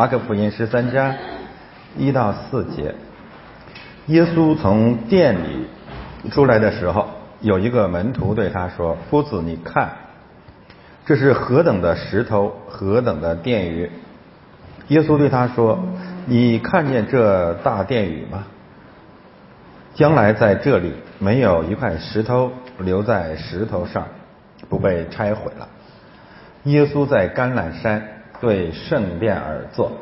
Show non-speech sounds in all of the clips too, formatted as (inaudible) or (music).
马可福音十三章一到四节，耶稣从店里出来的时候，有一个门徒对他说：“夫子，你看，这是何等的石头，何等的殿宇。”耶稣对他说：“你看见这大殿宇吗？将来在这里没有一块石头留在石头上，不被拆毁了。”耶稣在橄榄山对圣殿而坐，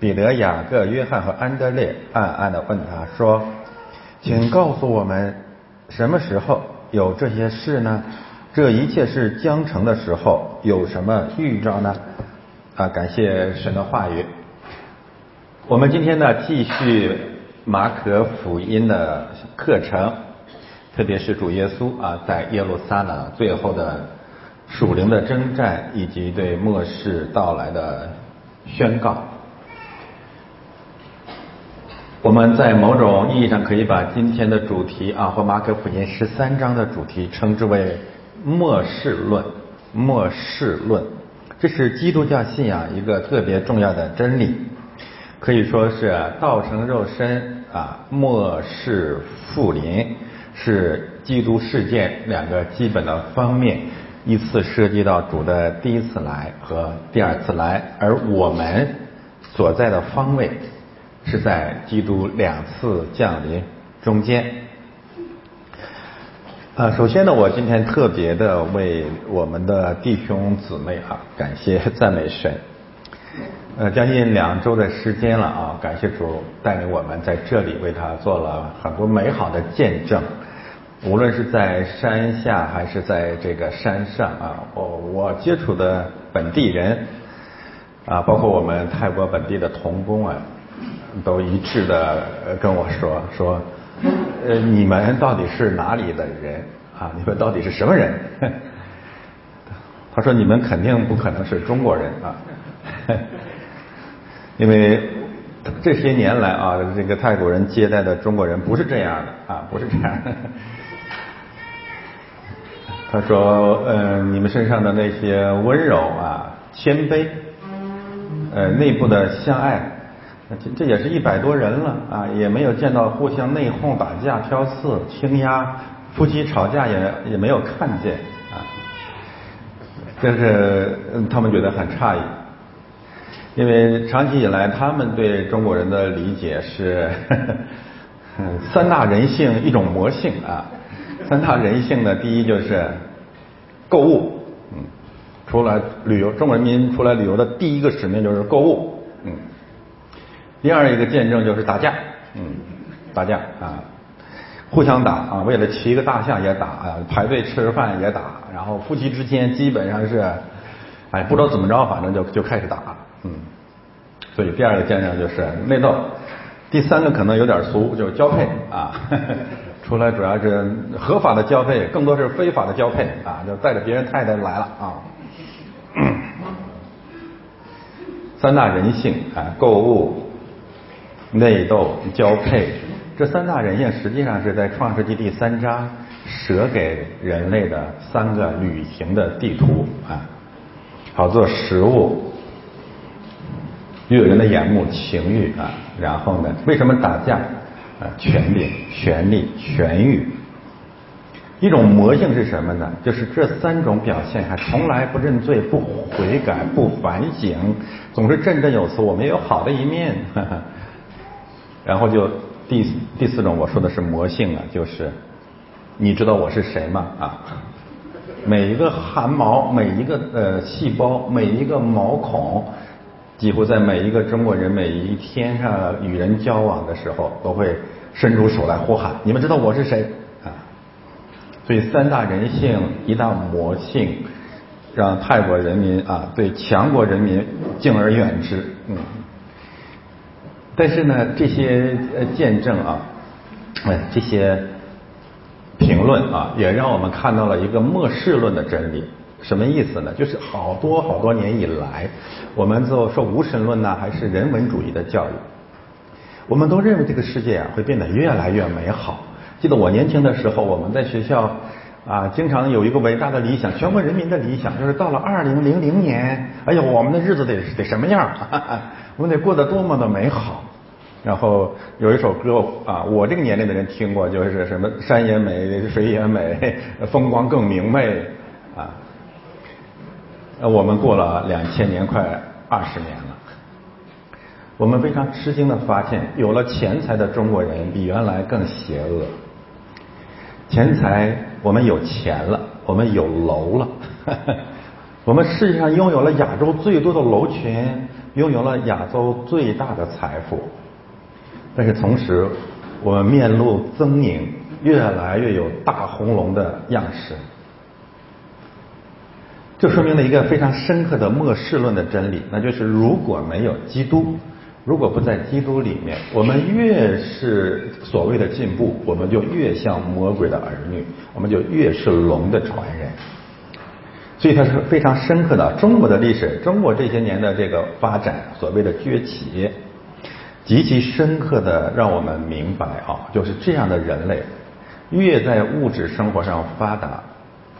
彼得、雅各、约翰和安德烈暗暗的问他说：“请告诉我们，什么时候有这些事呢？这一切是将成的时候，有什么预兆呢？”啊，感谢神的话语。我们今天呢，继续马可福音的课程，特别是主耶稣啊，在耶路撒冷最后的。属灵的征战以及对末世到来的宣告，我们在某种意义上可以把今天的主题啊，或马可福音十三章的主题称之为末世论。末世论，这是基督教信仰一个特别重要的真理，可以说是道成肉身啊，末世复临是基督事件两个基本的方面。依次涉及到主的第一次来和第二次来，而我们所在的方位是在基督两次降临中间。呃，首先呢，我今天特别的为我们的弟兄姊妹啊，感谢赞美神。呃，将近两周的时间了啊，感谢主带领我们在这里为他做了很多美好的见证。无论是在山下还是在这个山上啊，我我接触的本地人啊，包括我们泰国本地的童工啊，都一致的跟我说说，呃，你们到底是哪里的人啊？你们到底是什么人？(laughs) 他说你们肯定不可能是中国人啊，(laughs) 因为这些年来啊，这个泰国人接待的中国人不是这样的啊，不是这样的。他说：“嗯，你们身上的那些温柔啊、谦卑，呃，内部的相爱，这这也是一百多人了啊，也没有见到互相内讧、打架、挑刺、倾压，夫妻吵架也也没有看见啊。这是他们觉得很诧异，因为长期以来他们对中国人的理解是 (laughs) 三大人性一种魔性啊。”三大人性呢，第一就是购物，嗯，出来旅游，中国人民出来旅游的第一个使命就是购物，嗯。第二一个见证就是打架，嗯，打架啊，互相打啊，为了骑个大象也打啊，排队吃饭也打，然后夫妻之间基本上是，哎，不知道怎么着，反正就就开始打，嗯。所以第二个见证就是内斗，第三个可能有点俗，就是交配啊。出来主要是合法的交配，更多是非法的交配啊！就带着别人太太来了啊。三大人性啊，购物、内斗、交配，这三大人性实际上是在创世纪第三章舍给人类的三个旅行的地图啊，好做食物，悦人的眼目、情欲啊。然后呢，为什么打架？权力、权力、权欲，一种魔性是什么呢？就是这三种表现还从来不认罪、不悔改、不反省，总是振振有词。我们也有好的一面。(laughs) 然后就第第四种，我说的是魔性啊，就是你知道我是谁吗？啊，每一个汗毛、每一个呃细胞、每一个毛孔。几乎在每一个中国人每一天上与人交往的时候，都会伸出手来呼喊：“你们知道我是谁？”啊，所以三大人性一大魔性，让泰国人民啊对强国人民敬而远之。嗯，但是呢，这些呃见证啊，哎，这些评论啊，也让我们看到了一个末世论的真理。什么意思呢？就是好多好多年以来，我们就说无神论呢，还是人文主义的教育，我们都认为这个世界啊会变得越来越美好。记得我年轻的时候，我们在学校啊，经常有一个伟大的理想，全国人民的理想就是到了二零零零年，哎呀，我们的日子得得什么样？哈 (laughs) 哈我们得过得多么的美好。然后有一首歌啊，我这个年龄的人听过，就是什么山也美，水也美，风光更明媚。呃，我们过了两千年，快二十年了，我们非常吃惊的发现，有了钱财的中国人比原来更邪恶。钱财，我们有钱了，我们有楼了，(laughs) 我们世界上拥有了亚洲最多的楼群，拥有了亚洲最大的财富。但是同时，我们面露狰狞，越来越有大红龙的样式。这说明了一个非常深刻的末世论的真理，那就是如果没有基督，如果不在基督里面，我们越是所谓的进步，我们就越像魔鬼的儿女，我们就越是龙的传人。所以它是非常深刻的。中国的历史，中国这些年的这个发展，所谓的崛起。极其深刻的让我们明白啊，就是这样的人类，越在物质生活上发达，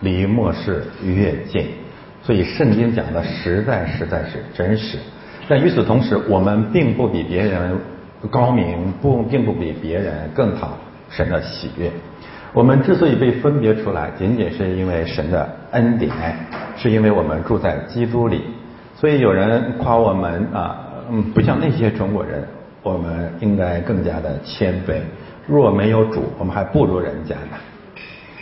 离末世越近。所以圣经讲的实在实在是真实。但与此同时，我们并不比别人高明，不并不比别人更讨神的喜悦。我们之所以被分别出来，仅仅是因为神的恩典，是因为我们住在基督里。所以有人夸我们啊，嗯，不像那些中国人。我们应该更加的谦卑。若没有主，我们还不如人家呢。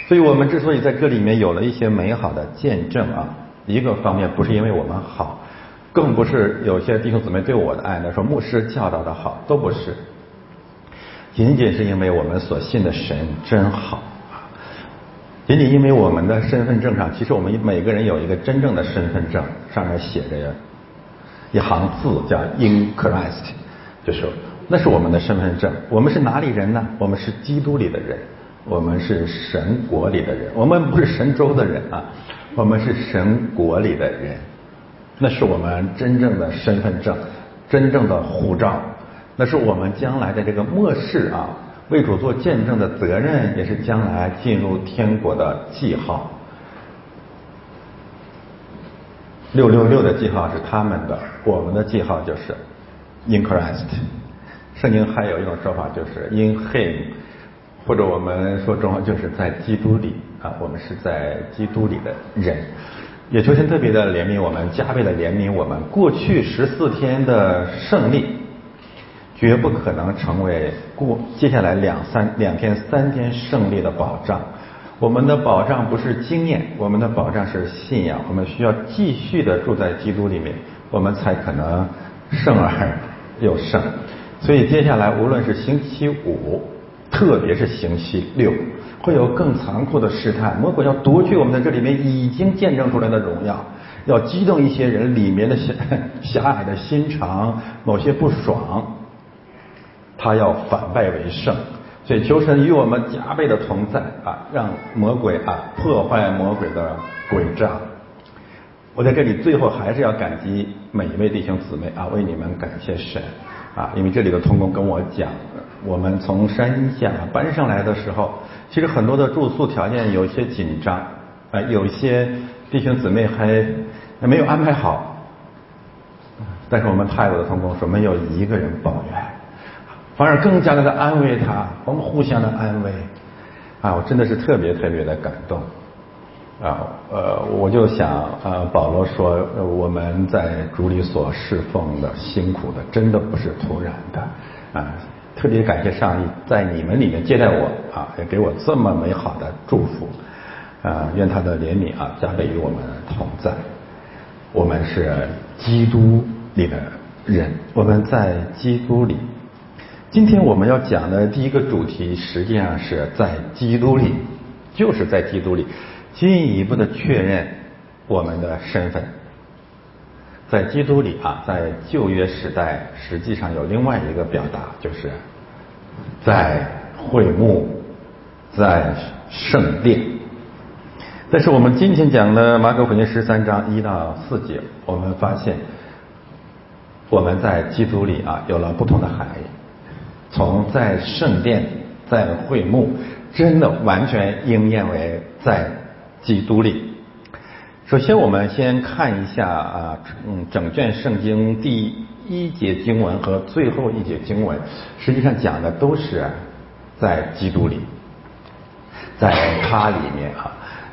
所以，我们之所以在这里面有了一些美好的见证啊，一个方面不是因为我们好，更不是有些弟兄姊妹对我的爱呢，说牧师教导的好，都不是。仅仅是因为我们所信的神真好啊！仅仅因为我们的身份证上，其实我们每个人有一个真正的身份证，上面写着一行字，叫 In Christ。就是那是我们的身份证。我们是哪里人呢？我们是基督里的人，我们是神国里的人。我们不是神州的人啊，我们是神国里的人。那是我们真正的身份证，真正的护照。那是我们将来的这个末世啊，为主做见证的责任，也是将来进入天国的记号。六六六的记号是他们的，我们的记号就是。In Christ，圣经还有一种说法就是 In Him，或者我们说中文就是在基督里啊，我们是在基督里的人。也求神特别的怜悯我们，加倍的怜悯我们。过去十四天的胜利，绝不可能成为过接下来两三两天三天胜利的保障。我们的保障不是经验，我们的保障是信仰。我们需要继续的住在基督里面，我们才可能胜而。又胜，所以接下来无论是星期五，特别是星期六，会有更残酷的试探。魔鬼要夺去我们在这里面已经见证出来的荣耀，要激动一些人里面的狭狭隘的心肠，某些不爽，他要反败为胜。所以求神与我们加倍的同在啊，让魔鬼啊破坏魔鬼的诡诈。我在这里最后还是要感激每一位弟兄姊妹啊，为你们感谢神啊，因为这里的童工跟我讲，我们从山下搬上来的时候，其实很多的住宿条件有些紧张啊，有一些弟兄姊妹还没有安排好，但是我们泰国的童工说没有一个人抱怨，反而更加的安慰他，我们互相的安慰啊，我真的是特别特别的感动。啊，呃，我就想，呃，保罗说，我们在主里所侍奉的辛苦的，真的不是突然的，啊，特别感谢上帝在你们里面接待我，啊，也给我这么美好的祝福，啊，愿他的怜悯啊加倍与我们同在。我们是基督里的人，我们在基督里。今天我们要讲的第一个主题，实际上是在基督里，就是在基督里。进一步的确认我们的身份，在基督里啊，在旧约时代，实际上有另外一个表达，就是在会幕，在圣殿。但是我们今天讲的马可福音十三章一到四节，我们发现我们在基督里啊，有了不同的含义。从在圣殿，在会幕，真的完全应验为在。基督里。首先，我们先看一下啊，嗯，整卷圣经第一节经文和最后一节经文，实际上讲的都是在基督里，在他里面啊。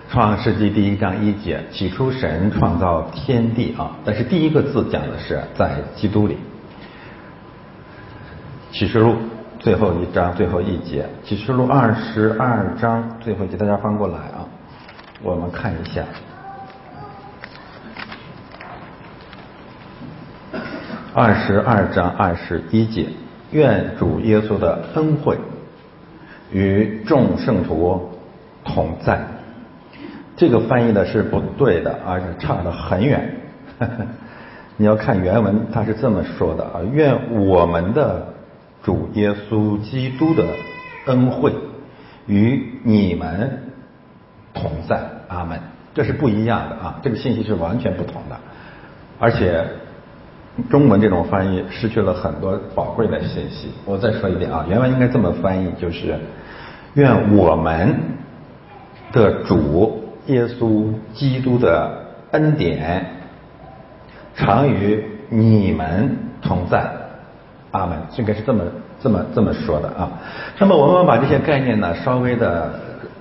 创世纪第一章一节，起初神创造天地啊，但是第一个字讲的是在基督里。启示录最后一章最后一节，启示录二十二章最后一节，大家翻过来啊，我们看一下。二十二章二十一节，愿主耶稣的恩惠与众圣徒同在。这个翻译的是不对的，而且差得很远。(laughs) 你要看原文，他是这么说的啊：愿我们的主耶稣基督的恩惠与你们同在。阿门。这是不一样的啊，这个信息是完全不同的，而且。中文这种翻译失去了很多宝贵的信息。我再说一遍啊，原文应该这么翻译，就是愿我们的主耶稣基督的恩典常与你们同在。阿门。应该是这么这么这么说的啊。那么我们把这些概念呢稍微的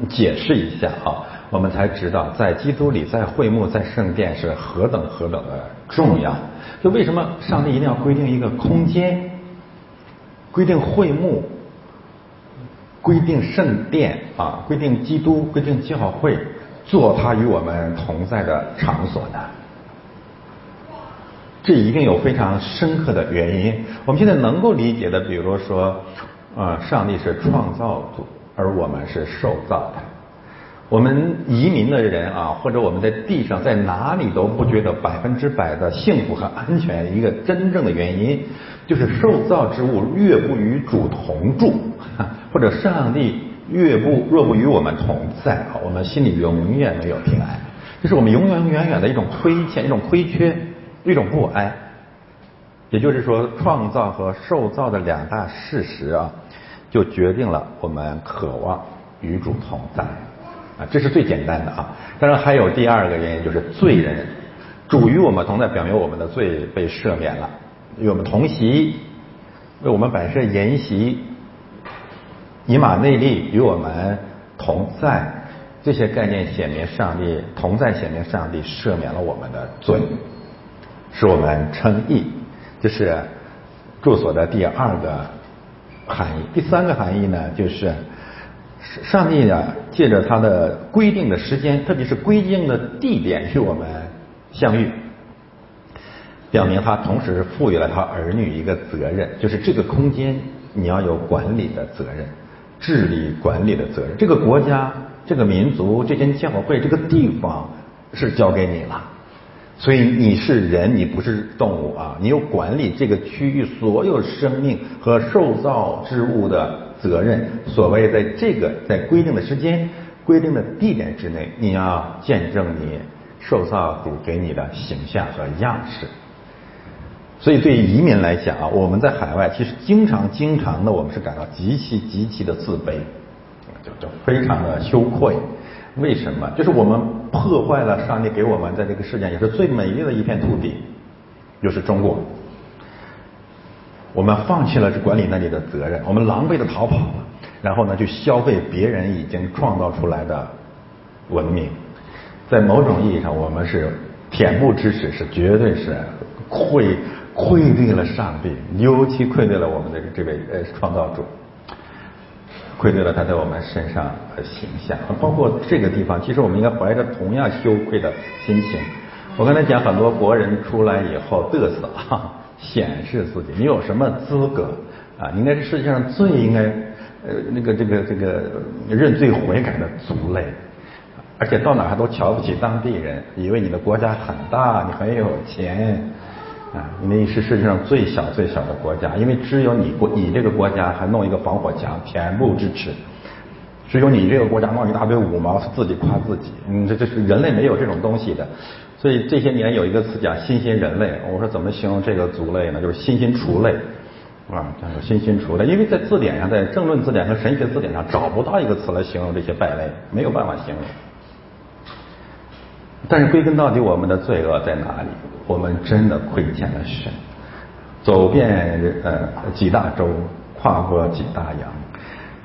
解释一下啊，我们才知道在基督里，在会幕，在圣殿是何等何等的重要。就为什么上帝一定要规定一个空间，规定会幕，规定圣殿啊，规定基督，规定教会，做他与我们同在的场所呢？这一定有非常深刻的原因。我们现在能够理解的，比如说，啊，上帝是创造主，而我们是受造的。我们移民的人啊，或者我们在地上在哪里都不觉得百分之百的幸福和安全。一个真正的原因，就是受造之物越不与主同住，或者上帝越不若不与我们同在，我们心里永远没有平安。这是我们永永远远的一种亏欠，一种亏缺，一种不安。也就是说，创造和受造的两大事实啊，就决定了我们渴望与主同在。啊，这是最简单的啊！当然还有第二个原因，就是罪人主与我们同在，表明我们的罪被赦免了，与我们同席，为我们摆设筵席，以马内利与我们同在，这些概念显明上帝同在，显明上帝赦免了我们的罪，使我们称义，这是住所的第二个含义。第三个含义呢，就是。上帝啊，借着他的规定的时间，特别是规定的地点与我们相遇，表明他同时赋予了他儿女一个责任，就是这个空间你要有管理的责任，治理管理的责任。这个国家、这个民族、这间教会、这个地方是交给你了，所以你是人，你不是动物啊，你有管理这个区域所有生命和受造之物的。责任，所谓在这个在规定的时间、规定的地点之内，你要见证你受造主给你的形象和样式。所以，对于移民来讲啊，我们在海外其实经常、经常的，我们是感到极其、极其的自卑，就就非常的羞愧。为什么？就是我们破坏了上帝给我们在这个世界也是最美丽的一片土地，就是中国。我们放弃了管理那里的责任，我们狼狈的逃跑了，然后呢，去消费别人已经创造出来的文明。在某种意义上，我们是恬不知耻，是绝对是愧愧对了上帝，尤其愧对了我们的这位呃创造主，愧对了他在我们身上的形象。包括这个地方，其实我们应该怀着同样羞愧的心情。我刚才讲，很多国人出来以后嘚瑟啊。显示自己，你有什么资格啊？你应该是世界上最应该呃那个这个这个认罪悔改的族类，而且到哪还都瞧不起当地人，以为你的国家很大，你很有钱啊！你是世界上最小最小的国家，因为只有你国你这个国家还弄一个防火墙，恬不知耻。只有你这个国家弄一大堆五毛，自己夸自己，嗯，这这是人类没有这种东西的。所以这些年有一个词讲新兴人类，我说怎么形容这个族类呢？就是新兴雏类，啊，叫做新兴雏类。因为在字典上，在政论字典和神学字典上找不到一个词来形容这些败类，没有办法形容。但是归根到底，我们的罪恶在哪里？我们真的亏欠了神。走遍呃几大洲，跨过几大洋，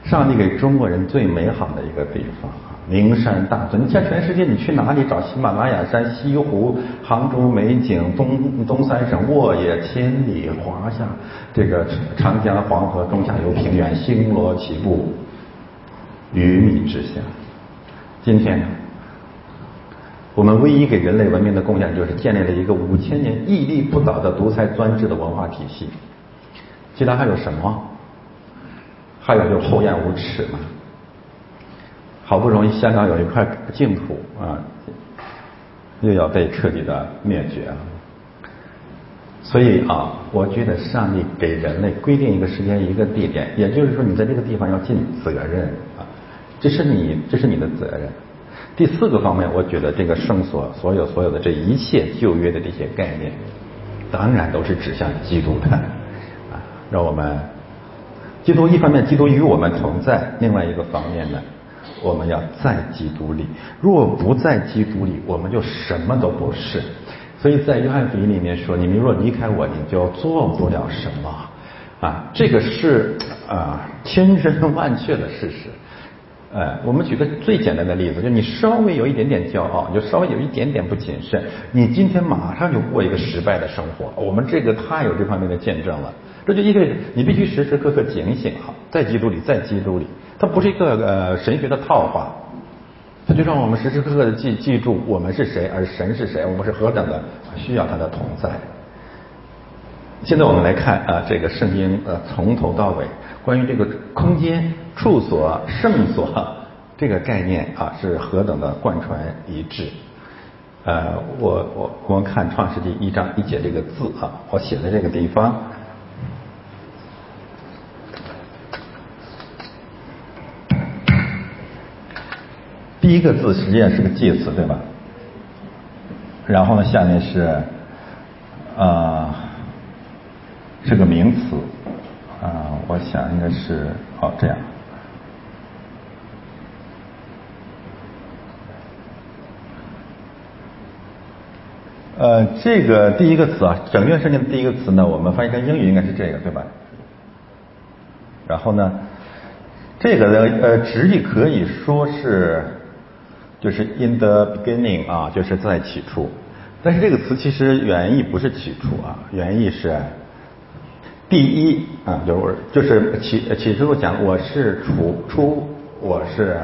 上帝给中国人最美好的一个地方啊，名山大川。你像全世界，你去哪里找喜马拉雅山、西湖、杭州美景、东东三省沃野千里、华夏这个长江、黄河中下游平原，星罗棋布，鱼米之乡。今天呢？我们唯一给人类文明的贡献，就是建立了一个五千年屹立不倒的独裁专制的文化体系。其他还有什么？还有就厚颜无耻嘛。好不容易香港有一块净土啊，又要被彻底的灭绝了。所以啊，我觉得上帝给人类规定一个时间、一个地点，也就是说，你在这个地方要尽责任啊，这是你，这是你的责任。第四个方面，我觉得这个圣所所有所有的这一切旧约的这些概念，当然都是指向基督的啊，让我们基督一方面基督与我们同在，另外一个方面呢，我们要在基督里。若不在基督里，我们就什么都不是。所以在约翰福音里面说：“你们若离开我，你就做不了什么。”啊，这个是啊千真万确的事实。哎，我们举个最简单的例子，就你稍微有一点点骄傲，你就稍微有一点点不谨慎，你今天马上就过一个失败的生活。我们这个太有这方面的见证了，这就意味着你必须时时刻刻警醒哈，在基督里，在基督里，它不是一个呃神学的套话，它就让我们时时刻刻的记记住我们是谁，而神是谁，我们是何等的需要他的同在。现在我们来看啊，这个圣经呃从头到尾关于这个空间。处所、圣所这个概念啊，是何等的贯穿一致。呃，我我我们看创世纪一章一节这个字啊，我写的这个地方，第一个字实际上是个介词，对吧？然后呢，下面是啊，是个名词啊，我想应该是哦这样。呃，这个第一个词啊，整卷圣经的第一个词呢，我们翻译成英语应该是这个，对吧？然后呢，这个呢，呃，直译可以说是就是 in the beginning 啊，就是在起初。但是这个词其实原意不是起初啊，原意是第一啊，就是就是起起初讲我是初初，我是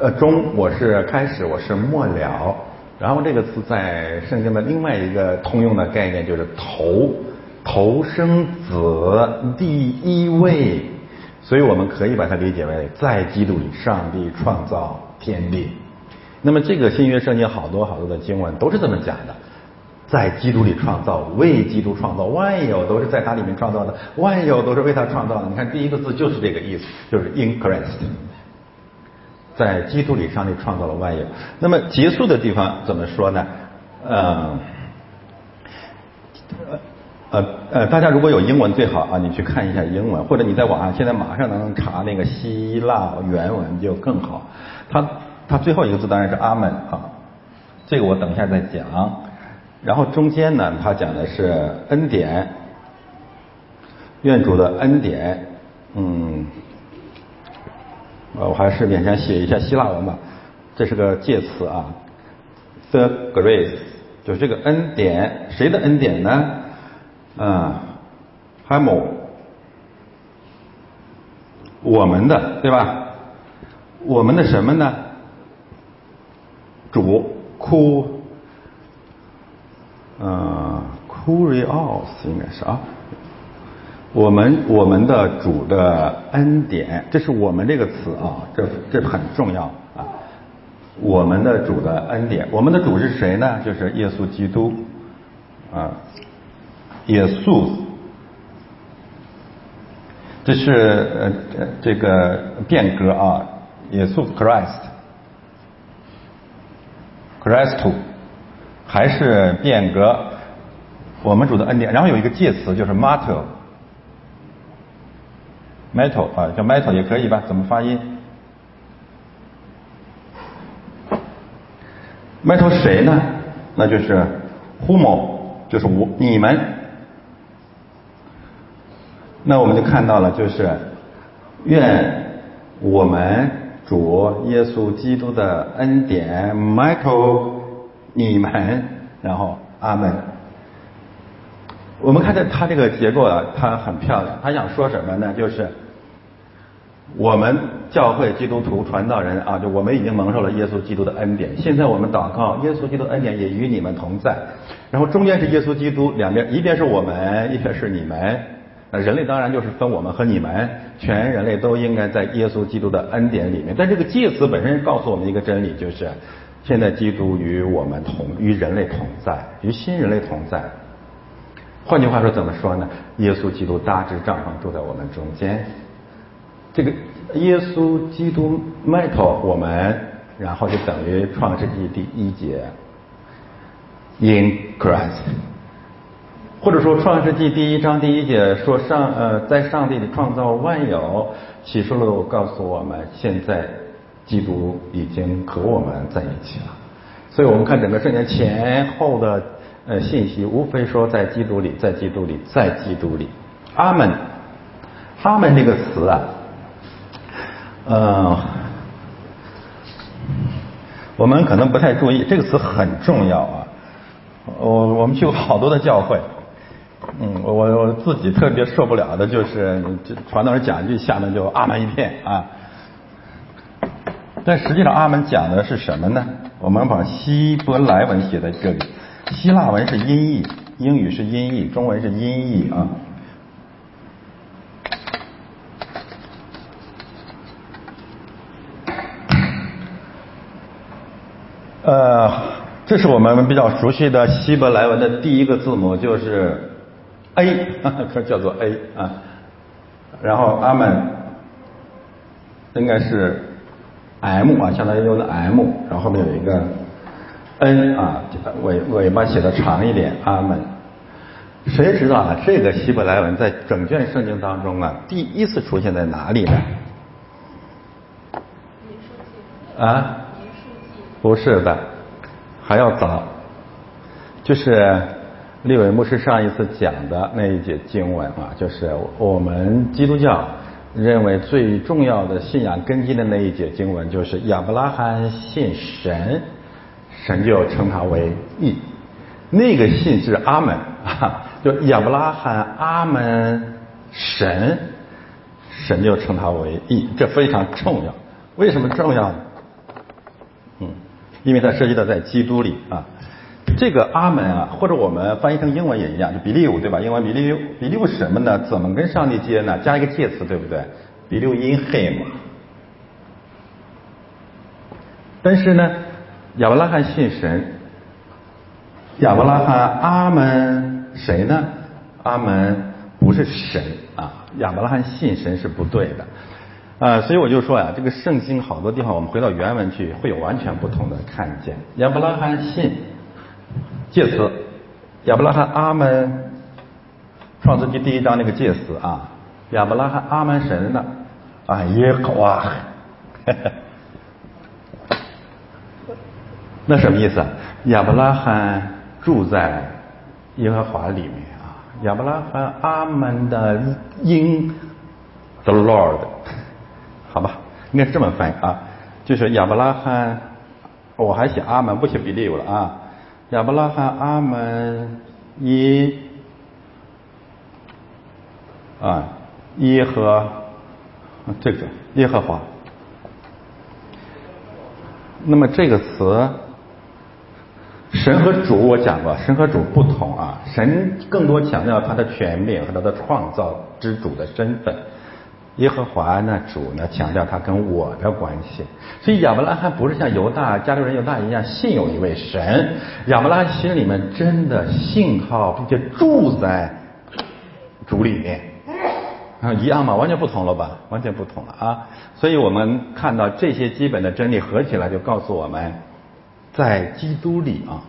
呃中，我是开始，我是末了。然后这个词在圣经的另外一个通用的概念就是头，头生子第一位，所以我们可以把它理解为在基督里上帝创造天地。那么这个新约圣经好多好多的经文都是这么讲的，在基督里创造，为基督创造，万有都是在他里面创造的，万有都是为他创造的。你看第一个字就是这个意思，就是 in Christ。在基督里，上帝创造了万有。那么结束的地方怎么说呢？呃，呃呃，大家如果有英文最好啊，你去看一下英文，或者你在网上现在马上能查那个希腊原文就更好。它它最后一个字当然是阿门啊，这个我等一下再讲。然后中间呢，它讲的是恩典，愿主的恩典，嗯。呃，我还是勉强写一下希腊文吧。这是个介词啊，the grace，就是这个恩典，谁的恩典呢？嗯，hamo，我们的，对吧？我们的什么呢？主，ku，嗯，curios 应该是啊。我们我们的主的恩典，这是我们这个词啊，这这很重要啊。我们的主的恩典，我们的主是谁呢？就是耶稣基督啊，耶稣，这是呃这个变革啊，耶稣 Christ，Christ，还是变革？我们主的恩典，然后有一个介词就是 Martyr。Metal 啊，叫 metal 也可以吧？怎么发音？？Metal 谁呢？那就是 whom，就是我你们。那我们就看到了，就是愿我们主耶稣基督的恩典埋头你们，然后阿门。我们看这他这个结构啊，它很漂亮。他想说什么呢？就是我们教会基督徒传道人啊，就我们已经蒙受了耶稣基督的恩典。现在我们祷告，耶稣基督恩典也与你们同在。然后中间是耶稣基督，两边一边是我们，一边是你们。那人类当然就是分我们和你们，全人类都应该在耶稣基督的恩典里面。但这个介词本身告诉我们一个真理，就是现在基督与我们同，与人类同在，与新人类同在。换句话说，怎么说呢？耶稣基督搭支帐篷住在我们中间。这个耶稣基督埋头我们，然后就等于创世纪第一节，in Christ，或者说创世纪第一章第一节说上呃在上帝里创造万有，启示录告诉我们，现在基督已经和我们在一起了。所以我们看整个圣经前后的。呃，信息无非说在基督里，在基督里，在基督里。阿门，阿门这个词啊，呃，我们可能不太注意，这个词很重要啊。我我们去过好多的教会，嗯，我我自己特别受不了的就是，传道人讲一句，下面就阿门一片啊。但实际上，阿门讲的是什么呢？我们把希伯来文写在这里。希腊文是音译，英语是音译，中文是音译啊。呃，这是我们比较熟悉的希伯来文的第一个字母，就是 A，(laughs) 叫做 A 啊。然后阿门应该是 M 啊，相当于用的 M，然后后面有一个。N 啊，尾尾巴写的长一点，阿门。谁知道啊？这个希伯来文在整卷圣经当中啊，第一次出现在哪里呢？啊？不是的，还要早。就是利伟牧师上一次讲的那一节经文啊，就是我们基督教认为最重要的信仰根基的那一节经文，就是亚伯拉罕信神。神就称他为义，那个信是阿门啊，就亚伯拉罕阿门神，神就称他为义，这非常重要。为什么重要呢？因为它涉及到在基督里啊，这个阿门啊，或者我们翻译成英文也一样，就 believe 对吧？英文 believe believe 什么呢？怎么跟上帝接呢？加一个介词对不对？believe in him。但是呢？亚伯拉罕信神，亚伯拉罕阿门谁呢？阿门不是神啊，亚伯拉罕信神是不对的，啊，所以我就说呀，这个圣经好多地方我们回到原文去会有完全不同的看见。亚伯拉罕信介词，亚伯拉罕阿门，创世纪第一章那个介词啊，亚伯拉罕阿门神的啊耶和华。那什么意思？亚伯拉罕住在耶和华里面啊。亚伯拉罕阿门的因 the Lord，好吧，应该是这么翻译啊。就是亚伯拉罕，我还写阿门，不写比利有了啊。亚伯拉罕阿门一啊耶和这个耶和华。那么这个词。神和主，我讲过，神和主不同啊。神更多强调他的权柄和他的创造之主的身份，耶和华呢，主呢，强调他跟我的关系。所以亚伯拉罕不是像犹大加州人犹大一样信有一位神，亚伯拉罕心里面真的信靠并且住在主里面啊，一样吗？完全不同了吧？完全不同了啊！所以我们看到这些基本的真理合起来，就告诉我们。在基督里啊，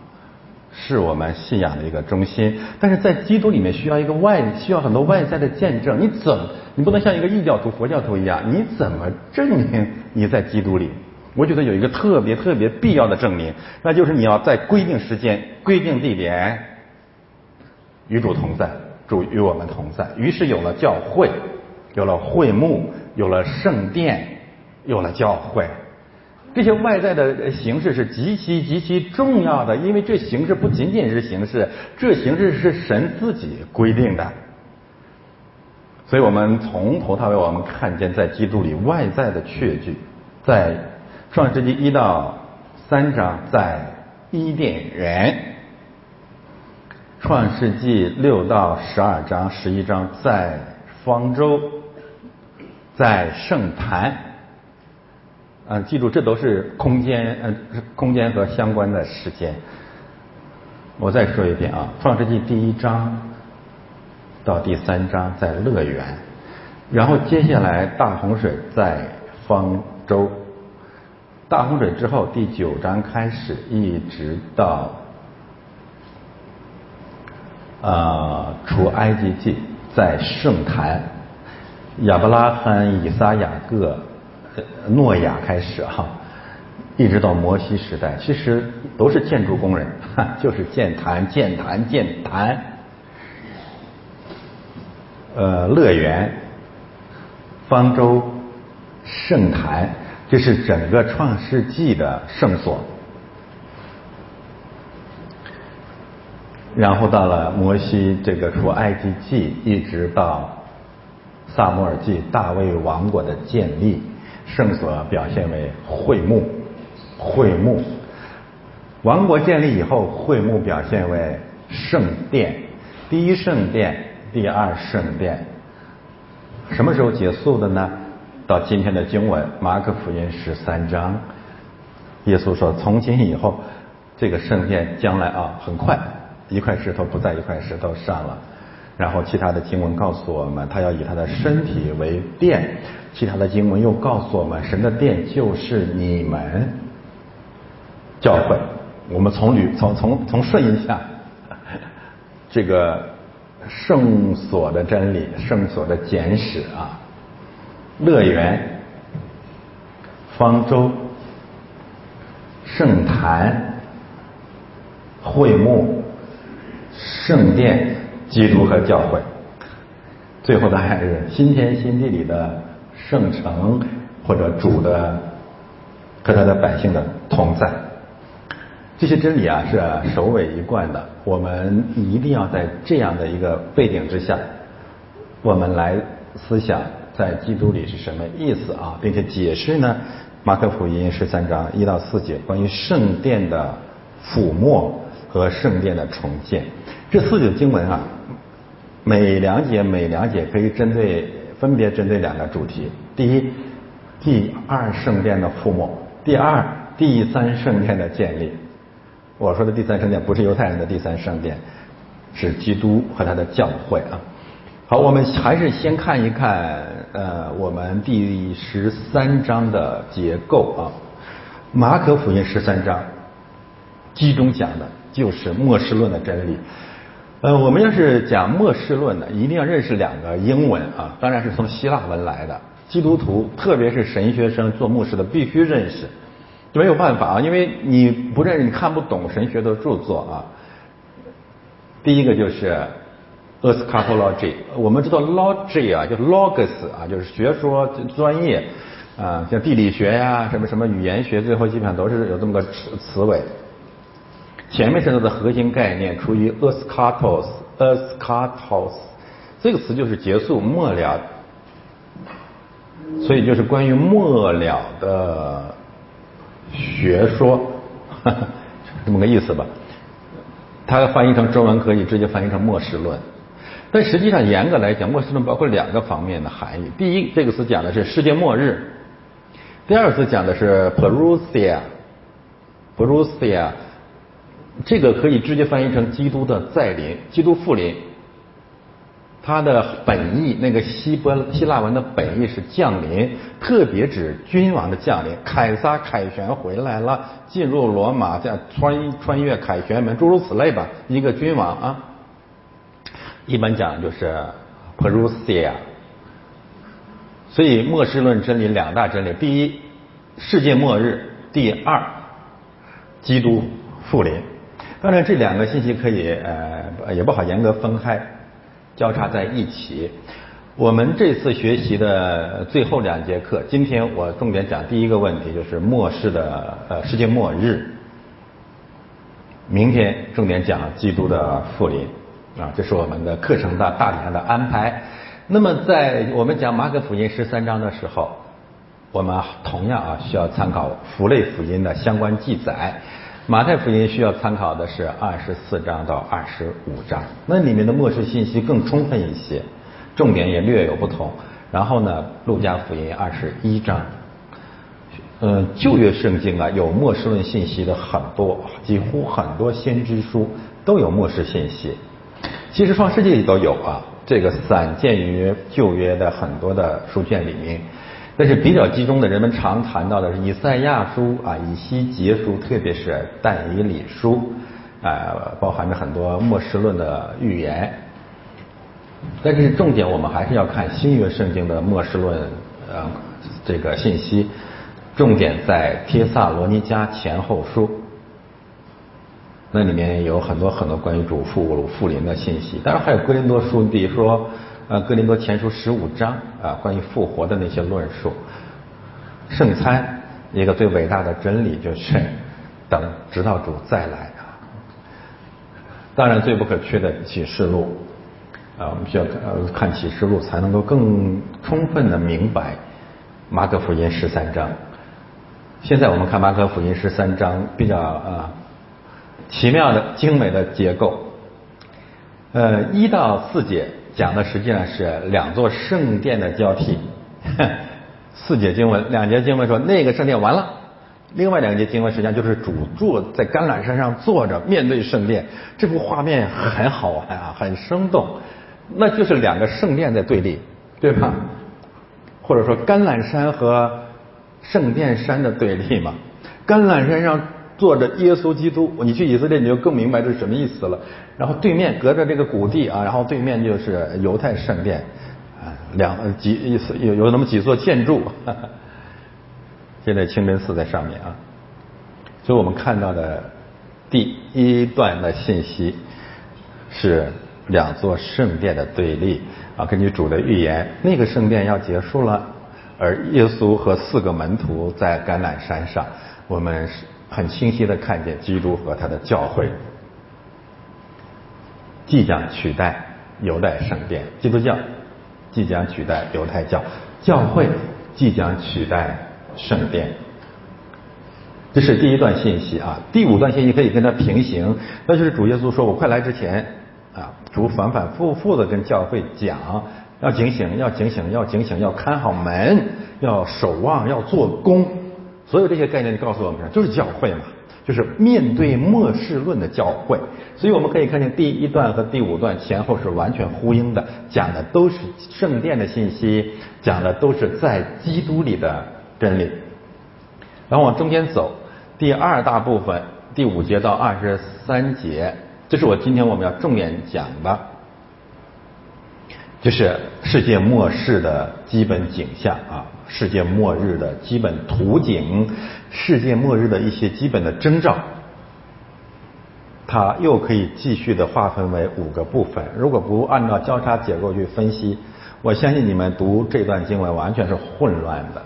是我们信仰的一个中心。但是在基督里面需要一个外，需要很多外在的见证。你怎么，你不能像一个异教徒、佛教徒一样，你怎么证明你在基督里？我觉得有一个特别特别必要的证明，那就是你要在规定时间、规定地点与主同在，主与我们同在。于是有了教会，有了会幕，有了圣殿，有了教会。这些外在的形式是极其极其重要的，因为这形式不仅仅是形式，这形式是神自己规定的。所以我们从头到尾，我们看见在基督里外在的确据，在创世纪一到三章在伊甸园，创世纪六到十二章、十一章在方舟，在圣坛。嗯，记住，这都是空间，嗯，空间和相关的时间。我再说一遍啊，《创世纪》第一章到第三章在乐园，然后接下来大洪水在方舟，大洪水之后第九章开始，一直到啊出埃及记在圣坛，亚伯拉罕、以撒、雅各。诺亚开始哈，一直到摩西时代，其实都是建筑工人，(laughs) 就是建坛、建坛、建坛。呃，乐园、方舟、圣坛，这是整个创世纪的圣所。然后到了摩西这个出埃及记，一直到萨摩尔记，大卫王国的建立。圣所表现为会幕，会幕。王国建立以后，会幕表现为圣殿。第一圣殿，第二圣殿，什么时候结束的呢？到今天的经文，马可福音十三章，耶稣说：“从今以后，这个圣殿将来啊，很快，一块石头不在一块石头上了。”然后其他的经文告诉我们，他要以他的身体为殿。其他的经文又告诉我们，神的殿就是你们教会。我们从捋从从从顺一下这个圣所的真理，圣所的简史啊，乐园、方舟、圣坛、会幕、圣殿。基督和教会，最后的还是新天新地里的圣城，或者主的和他的百姓的同在。这些真理啊是首尾一贯的，我们一定要在这样的一个背景之下，我们来思想在基督里是什么意思啊，并且解释呢马可福音十三章一到四节关于圣殿的覆没和圣殿的重建。这四节经文啊。每两节每两节可以针对分别针对两个主题：第一，第二圣殿的覆没；第二，第三圣殿的建立。我说的第三圣殿不是犹太人的第三圣殿，是基督和他的教会啊。好，我们还是先看一看呃，我们第十三章的结构啊。马可福音十三章集中讲的就是末世论的真理。呃，我们要是讲末世论的，一定要认识两个英文啊，当然是从希腊文来的。基督徒，特别是神学生做牧师的，必须认识，没有办法啊，因为你不认识，你看不懂神学的著作啊。第一个就是 eschatology，我们知道 logy 啊，就 logos 啊，就是学说专业啊，像地理学呀，什么什么语言学，最后基本上都是有这么个词词尾。前面是它的核心概念，出于 eskatos，eskatos 这个词就是结束末了，所以就是关于末了的学说，(laughs) 这么个意思吧。它翻译成中文可以直接翻译成末世论，但实际上严格来讲，末世论包括两个方面的含义。第一，这个词讲的是世界末日；第二个词讲的是 perusia，perusia。这个可以直接翻译成基督的再临，基督复临。它的本意，那个希波希腊文的本意是降临，特别指君王的降临。凯撒凯旋回来了，进入罗马，再穿穿越凯旋门，诸如此类吧。一个君王啊，一般讲就是 Perusia。所以末世论真理两大真理，第一，世界末日第二，基督复临。当然，这两个信息可以呃也不好严格分开，交叉在一起。我们这次学习的最后两节课，今天我重点讲第一个问题，就是末世的呃世界末日。明天重点讲基督的复临啊，这是我们的课程的大体上的安排。那么在我们讲马可福音十三章的时候，我们同样啊需要参考福类福音的相关记载。马太福音需要参考的是二十四章到二十五章，那里面的末世信息更充分一些，重点也略有不同。然后呢，路加福音二十一章，嗯，旧约圣经啊有末世论信息的很多，几乎很多先知书都有末世信息。其实创世纪里都有啊，这个散见于旧约的很多的书卷里面。但是比较集中的，人们常谈到的是以赛亚书啊、以西结书，特别是但以理书，啊，包含着很多末世论的预言。但是重点我们还是要看新约圣经的末世论，呃，这个信息，重点在帖萨罗尼迦前后书，那里面有很多很多关于主复复临的信息，当然还有哥林多书，比如说。呃，哥林多前书十五章啊，关于复活的那些论述，圣餐一个最伟大的真理就是等直到主再来啊。当然，最不可缺的启示录啊，我们需要呃看启示录才能够更充分的明白马可福音十三章。现在我们看马可福音十三章比较啊奇妙的精美的结构，呃一到四节。讲的实际上是两座圣殿的交替，四节经文，两节经文说那个圣殿完了，另外两节经文实际上就是主坐在橄榄山上坐着面对圣殿，这幅画面很好玩啊，很生动，那就是两个圣殿在对立，对吧？或者说橄榄山和圣殿山的对立嘛，橄榄山上。坐着耶稣基督，你去以色列你就更明白这是什么意思了。然后对面隔着这个谷地啊，然后对面就是犹太圣殿，啊，两几有有那么几座建筑。(laughs) 现在清真寺在上面啊，所以我们看到的第一段的信息是两座圣殿的对立啊。根据主的预言，那个圣殿要结束了，而耶稣和四个门徒在橄榄山上，我们是。很清晰的看见基督和他的教会即将取代犹太圣殿，基督教即将取代犹太教，教会即将取代圣殿。这是第一段信息啊，第五段信息可以跟它平行，那就是主耶稣说：“我快来之前啊，主反反复复的跟教会讲，要警醒，要警醒，要警醒，要看好门，要守望，要做工。”所有这些概念告诉我们，就是教会嘛，就是面对末世论的教会。所以我们可以看见第一段和第五段前后是完全呼应的，讲的都是圣殿的信息，讲的都是在基督里的真理。然后往中间走，第二大部分第五节到二十三节，这是我今天我们要重点讲的，就是世界末世的基本景象啊。世界末日的基本图景，世界末日的一些基本的征兆，它又可以继续的划分为五个部分。如果不按照交叉结构去分析，我相信你们读这段经文完全是混乱的，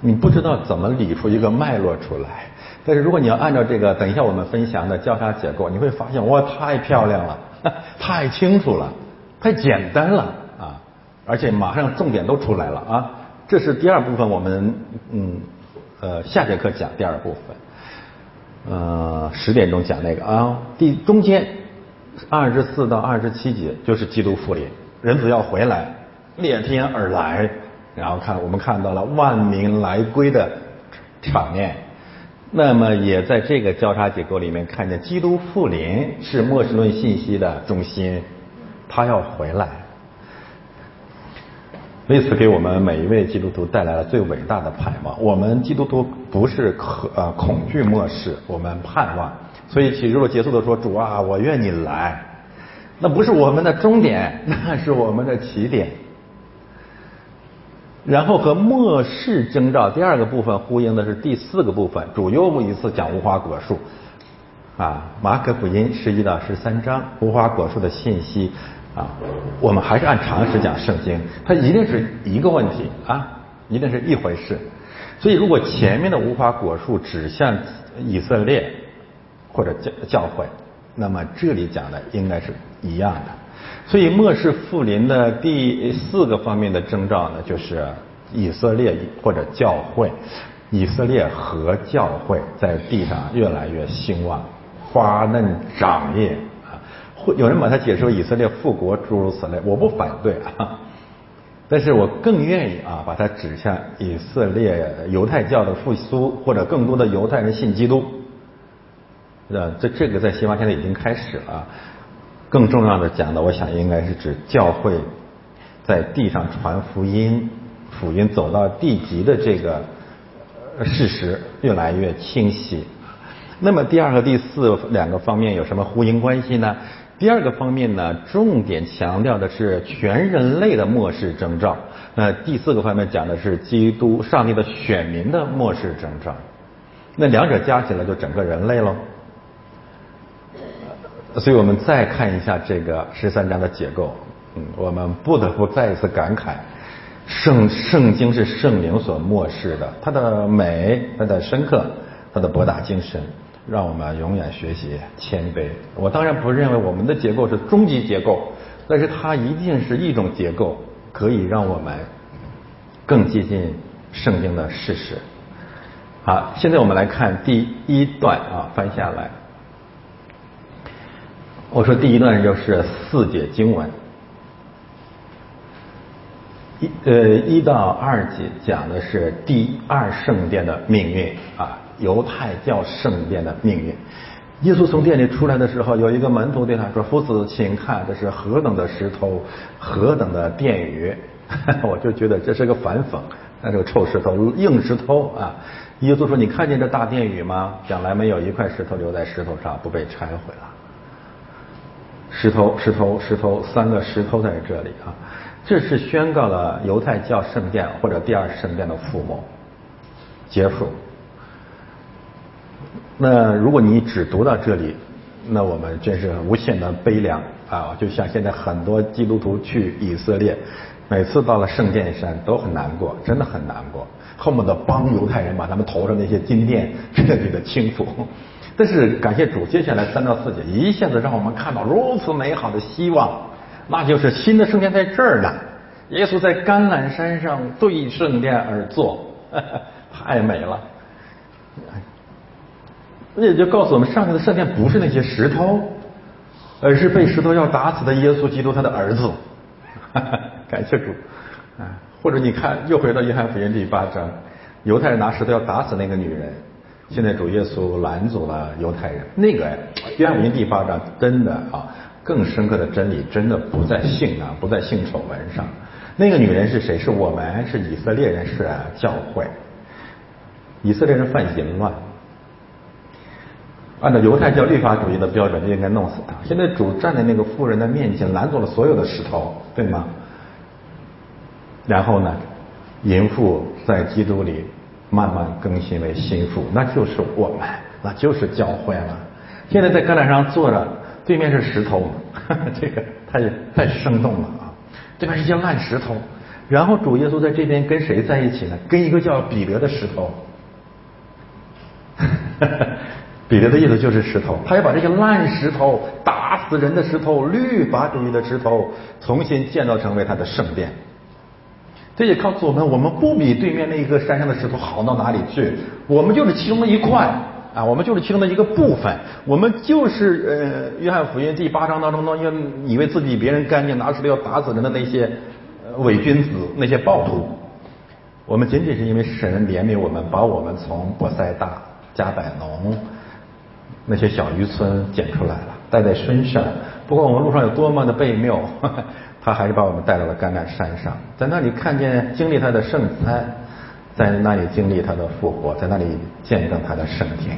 你不知道怎么理出一个脉络出来。但是如果你要按照这个等一下我们分享的交叉结构，你会发现哇，太漂亮了，(laughs) 太清楚了，太简单了啊！而且马上重点都出来了啊！这是第二部分，我们嗯呃下节课讲第二部分，呃十点钟讲那个。啊，第中间二十四到二十七节就是基督复临，人子要回来，裂天而来，然后看我们看到了万民来归的场面，那么也在这个交叉结构里面看见基督复临是末世论信息的中心，他要回来。为此，给我们每一位基督徒带来了最伟大的盼望。我们基督徒不是可呃恐惧末世，我们盼望。所以启示录结束的说：“主啊，我愿你来。”那不是我们的终点，那是我们的起点。然后和末世征兆第二个部分呼应的是第四个部分，主又一次讲无花果树。啊，马可福音十一到十三章无花果树的信息啊，我们还是按常识讲圣经，它一定是一个问题啊，一定是一回事。所以，如果前面的无花果树指向以色列或者教教会，那么这里讲的应该是一样的。所以，末世复临的第四个方面的征兆呢，就是以色列或者教会，以色列和教会在地上越来越兴旺。花嫩长叶，有人把它解释为以色列复国，诸如此类，我不反对啊，但是我更愿意啊，把它指向以色列犹太教的复苏，或者更多的犹太人信基督，呃，这这个在西方现在已经开始了。更重要的讲的，我想应该是指教会在地上传福音，福音走到地极的这个事实越来越清晰。那么第二和第四两个方面有什么呼应关系呢？第二个方面呢，重点强调的是全人类的末世征兆；那第四个方面讲的是基督上帝的选民的末世征兆。那两者加起来就整个人类喽。所以我们再看一下这个十三章的结构，嗯，我们不得不再一次感慨，圣圣经是圣灵所漠视的，它的美，它的深刻，它的博大精深。让我们永远学习谦卑。我当然不认为我们的结构是终极结构，但是它一定是一种结构，可以让我们更接近圣经的事实。好，现在我们来看第一段啊，翻下来。我说第一段就是四节经文，一呃一到二节讲的是第二圣殿的命运啊。犹太教圣殿的命运。耶稣从殿里出来的时候，有一个门徒对他说：“夫子，请看，这是何等的石头，何等的殿宇！” (laughs) 我就觉得这是个反讽，那是个臭石头、硬石头啊！耶稣说：“你看见这大殿宇吗？将来没有一块石头留在石头上不被拆毁了。石头、石头、石头，三个石头在这里啊！这是宣告了犹太教圣殿或者第二圣殿的覆没结束。”那如果你只读到这里，那我们真是无限的悲凉啊！就像现在很多基督徒去以色列，每次到了圣殿山都很难过，真的很难过，恨不得帮犹太人把他们头上那些金殿彻底的清除。但是感谢主，接下来三到四节一下子让我们看到如此美好的希望，那就是新的圣殿在这儿呢。耶稣在橄榄山上对圣殿而坐，(laughs) 太美了。那也就告诉我们，上帝的圣殿不是那些石头，而是被石头要打死的耶稣基督他的儿子。(laughs) 感谢主啊！或者你看，又回到约翰福音第八章，犹太人拿石头要打死那个女人，现在主耶稣拦阻了犹太人。那个约翰福音第八章真的啊，更深刻的真理真的不在性啊，不在性丑闻上。那个女人是谁？是我们，是以色列人，是教会。以色列人犯淫乱。按照犹太教律法主义的标准，就应该弄死他。现在主站在那个妇人的面前，拦住了所有的石头，对吗？然后呢，淫妇在基督里慢慢更新为心腹，那就是我们，那就是教会了。现在在橄榄上坐着，对面是石头，(laughs) 这个太太生动了啊！对面是一些烂石头，然后主耶稣在这边跟谁在一起呢？跟一个叫彼得的石头。(laughs) 彼得的意思就是石头，他要把这些烂石头、打死人的石头、律法主义的石头，重新建造成为他的圣殿。这也告诉我们，我们不比对面那一个山上的石头好到哪里去，我们就是其中的一块啊，我们就是其中的一个部分，我们就是呃，约翰福音第八章当中那些以为自己比别人干净，拿石头要打死人的那些伪君子、那些暴徒，我们仅仅是因为神怜悯我们，把我们从波塞大、加百农。那些小渔村捡出来了，带在身上。不管我们路上有多么的悖谬，(laughs) 他还是把我们带到了橄榄山上，在那里看见、经历他的圣餐，在那里经历他的复活，在那里见证他的圣经。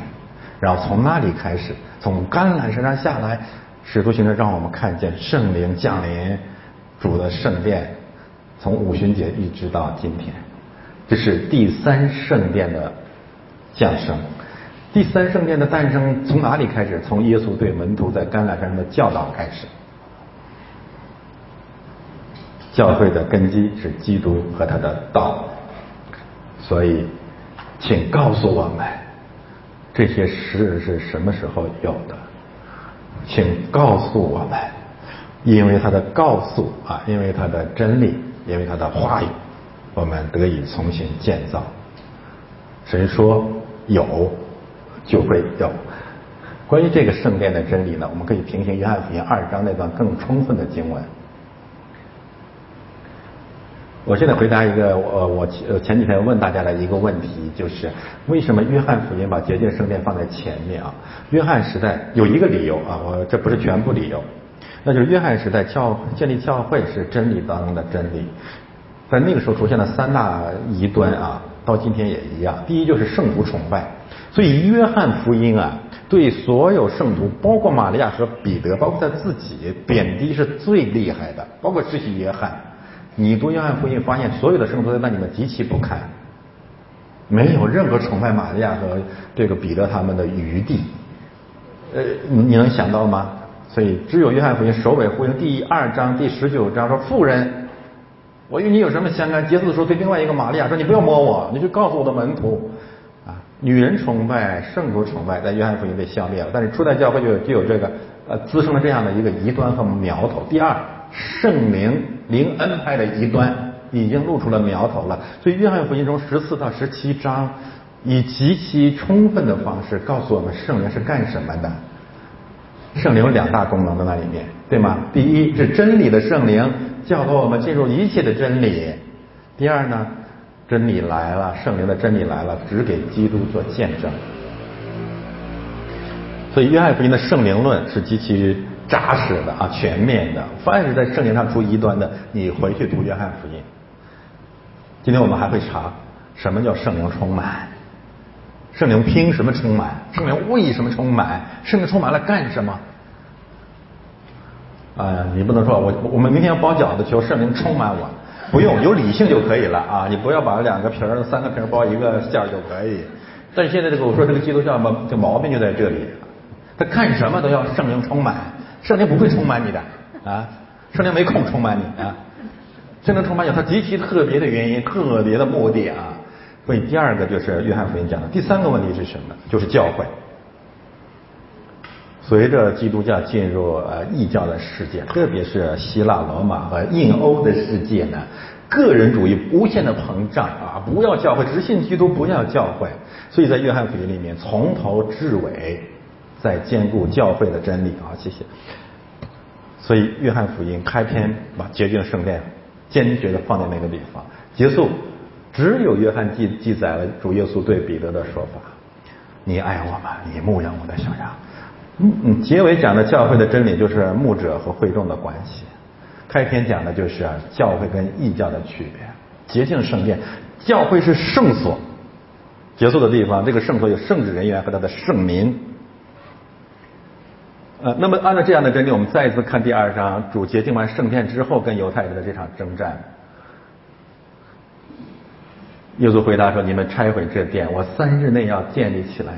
然后从那里开始，从橄榄山上下来，使徒行者让我们看见圣灵降临，主的圣殿从五旬节一直到今天，这是第三圣殿的降生。第三圣殿的诞生从哪里开始？从耶稣对门徒在橄榄山的教导开始。教会的根基是基督和他的道，所以，请告诉我们，这些事是什么时候有的？请告诉我们，因为他的告诉啊，因为他的真理，因为他的话语，我们得以重新建造。谁说有？就会有关于这个圣殿的真理呢？我们可以平行约翰福音二章那段更充分的经文。我现在回答一个我我前几天问大家的一个问题，就是为什么约翰福音把洁净圣殿放在前面啊？约翰时代有一个理由啊，我这不是全部理由，那就是约翰时代教建立教会是真理当中的真理，在那个时候出现了三大异端啊，到今天也一样。第一就是圣徒崇拜。所以约翰福音啊，对所有圣徒，包括玛利亚和彼得，包括他自己，贬低是最厉害的。包括世袭约翰，你读约翰福音，发现所有的圣徒都对你们极其不堪，没有任何崇拜玛利亚和这个彼得他们的余地。呃，你能想到吗？所以只有约翰福音首尾呼应，第二章第十九章说：“妇人，我与你有什么相干？”结束的时候对另外一个玛利亚说：“你不要摸我，你去告诉我的门徒。”女人崇拜、圣徒崇拜，在约翰福音被消灭了。但是初代教会就有就有这个呃滋生了这样的一个异端和苗头。第二，圣灵灵恩派的异端已经露出了苗头了。所以约翰福音中十四到十七章以极其充分的方式告诉我们圣灵是干什么的。圣灵有两大功能在那里面，对吗？第一是真理的圣灵，教导我们进入一切的真理。第二呢？真理来了，圣灵的真理来了，只给基督做见证。所以约翰福音的圣灵论是极其扎实的啊，全面的。凡是在圣灵上出异端的，你回去读约翰福音。今天我们还会查什么叫圣灵充满，圣灵凭什么充满，圣灵为什么充满，圣灵充满了干什么？啊，你不能说我我们明天要包饺子，求圣灵充满我。不用有理性就可以了啊！你不要把两个瓶儿、三个瓶儿包一个馅就可以。但是现在这个我说这个基督教嘛，这毛病就在这里，他看什么都要圣灵充满，圣灵不会充满你的啊，圣灵没空充满你啊。圣灵充满有他极其特别的原因、特别的目的啊。所以第二个就是约翰福音讲的，第三个问题是什么？就是教会。随着基督教进入呃异教的世界，特别是希腊罗马和印欧的世界呢，个人主义无限的膨胀啊！不要教会，只信基督，不要教会。所以在约翰福音里面，从头至尾在兼顾教会的真理啊！谢谢。所以约翰福音开篇把洁净圣殿坚决的放在那个地方，结束只有约翰记记载了主耶稣对彼得的说法：“你爱我吗？你牧养我的小羊。”嗯嗯，结尾讲的教会的真理就是牧者和会众的关系，开篇讲的就是教会跟异教的区别。洁净圣殿，教会是圣所，结束的地方，这个圣所有圣职人员和他的圣民。呃，那么按照这样的真理，我们再一次看第二章，主洁净完圣殿之后跟犹太人的这场征战。耶稣回答说：“你们拆毁这殿，我三日内要建立起来。”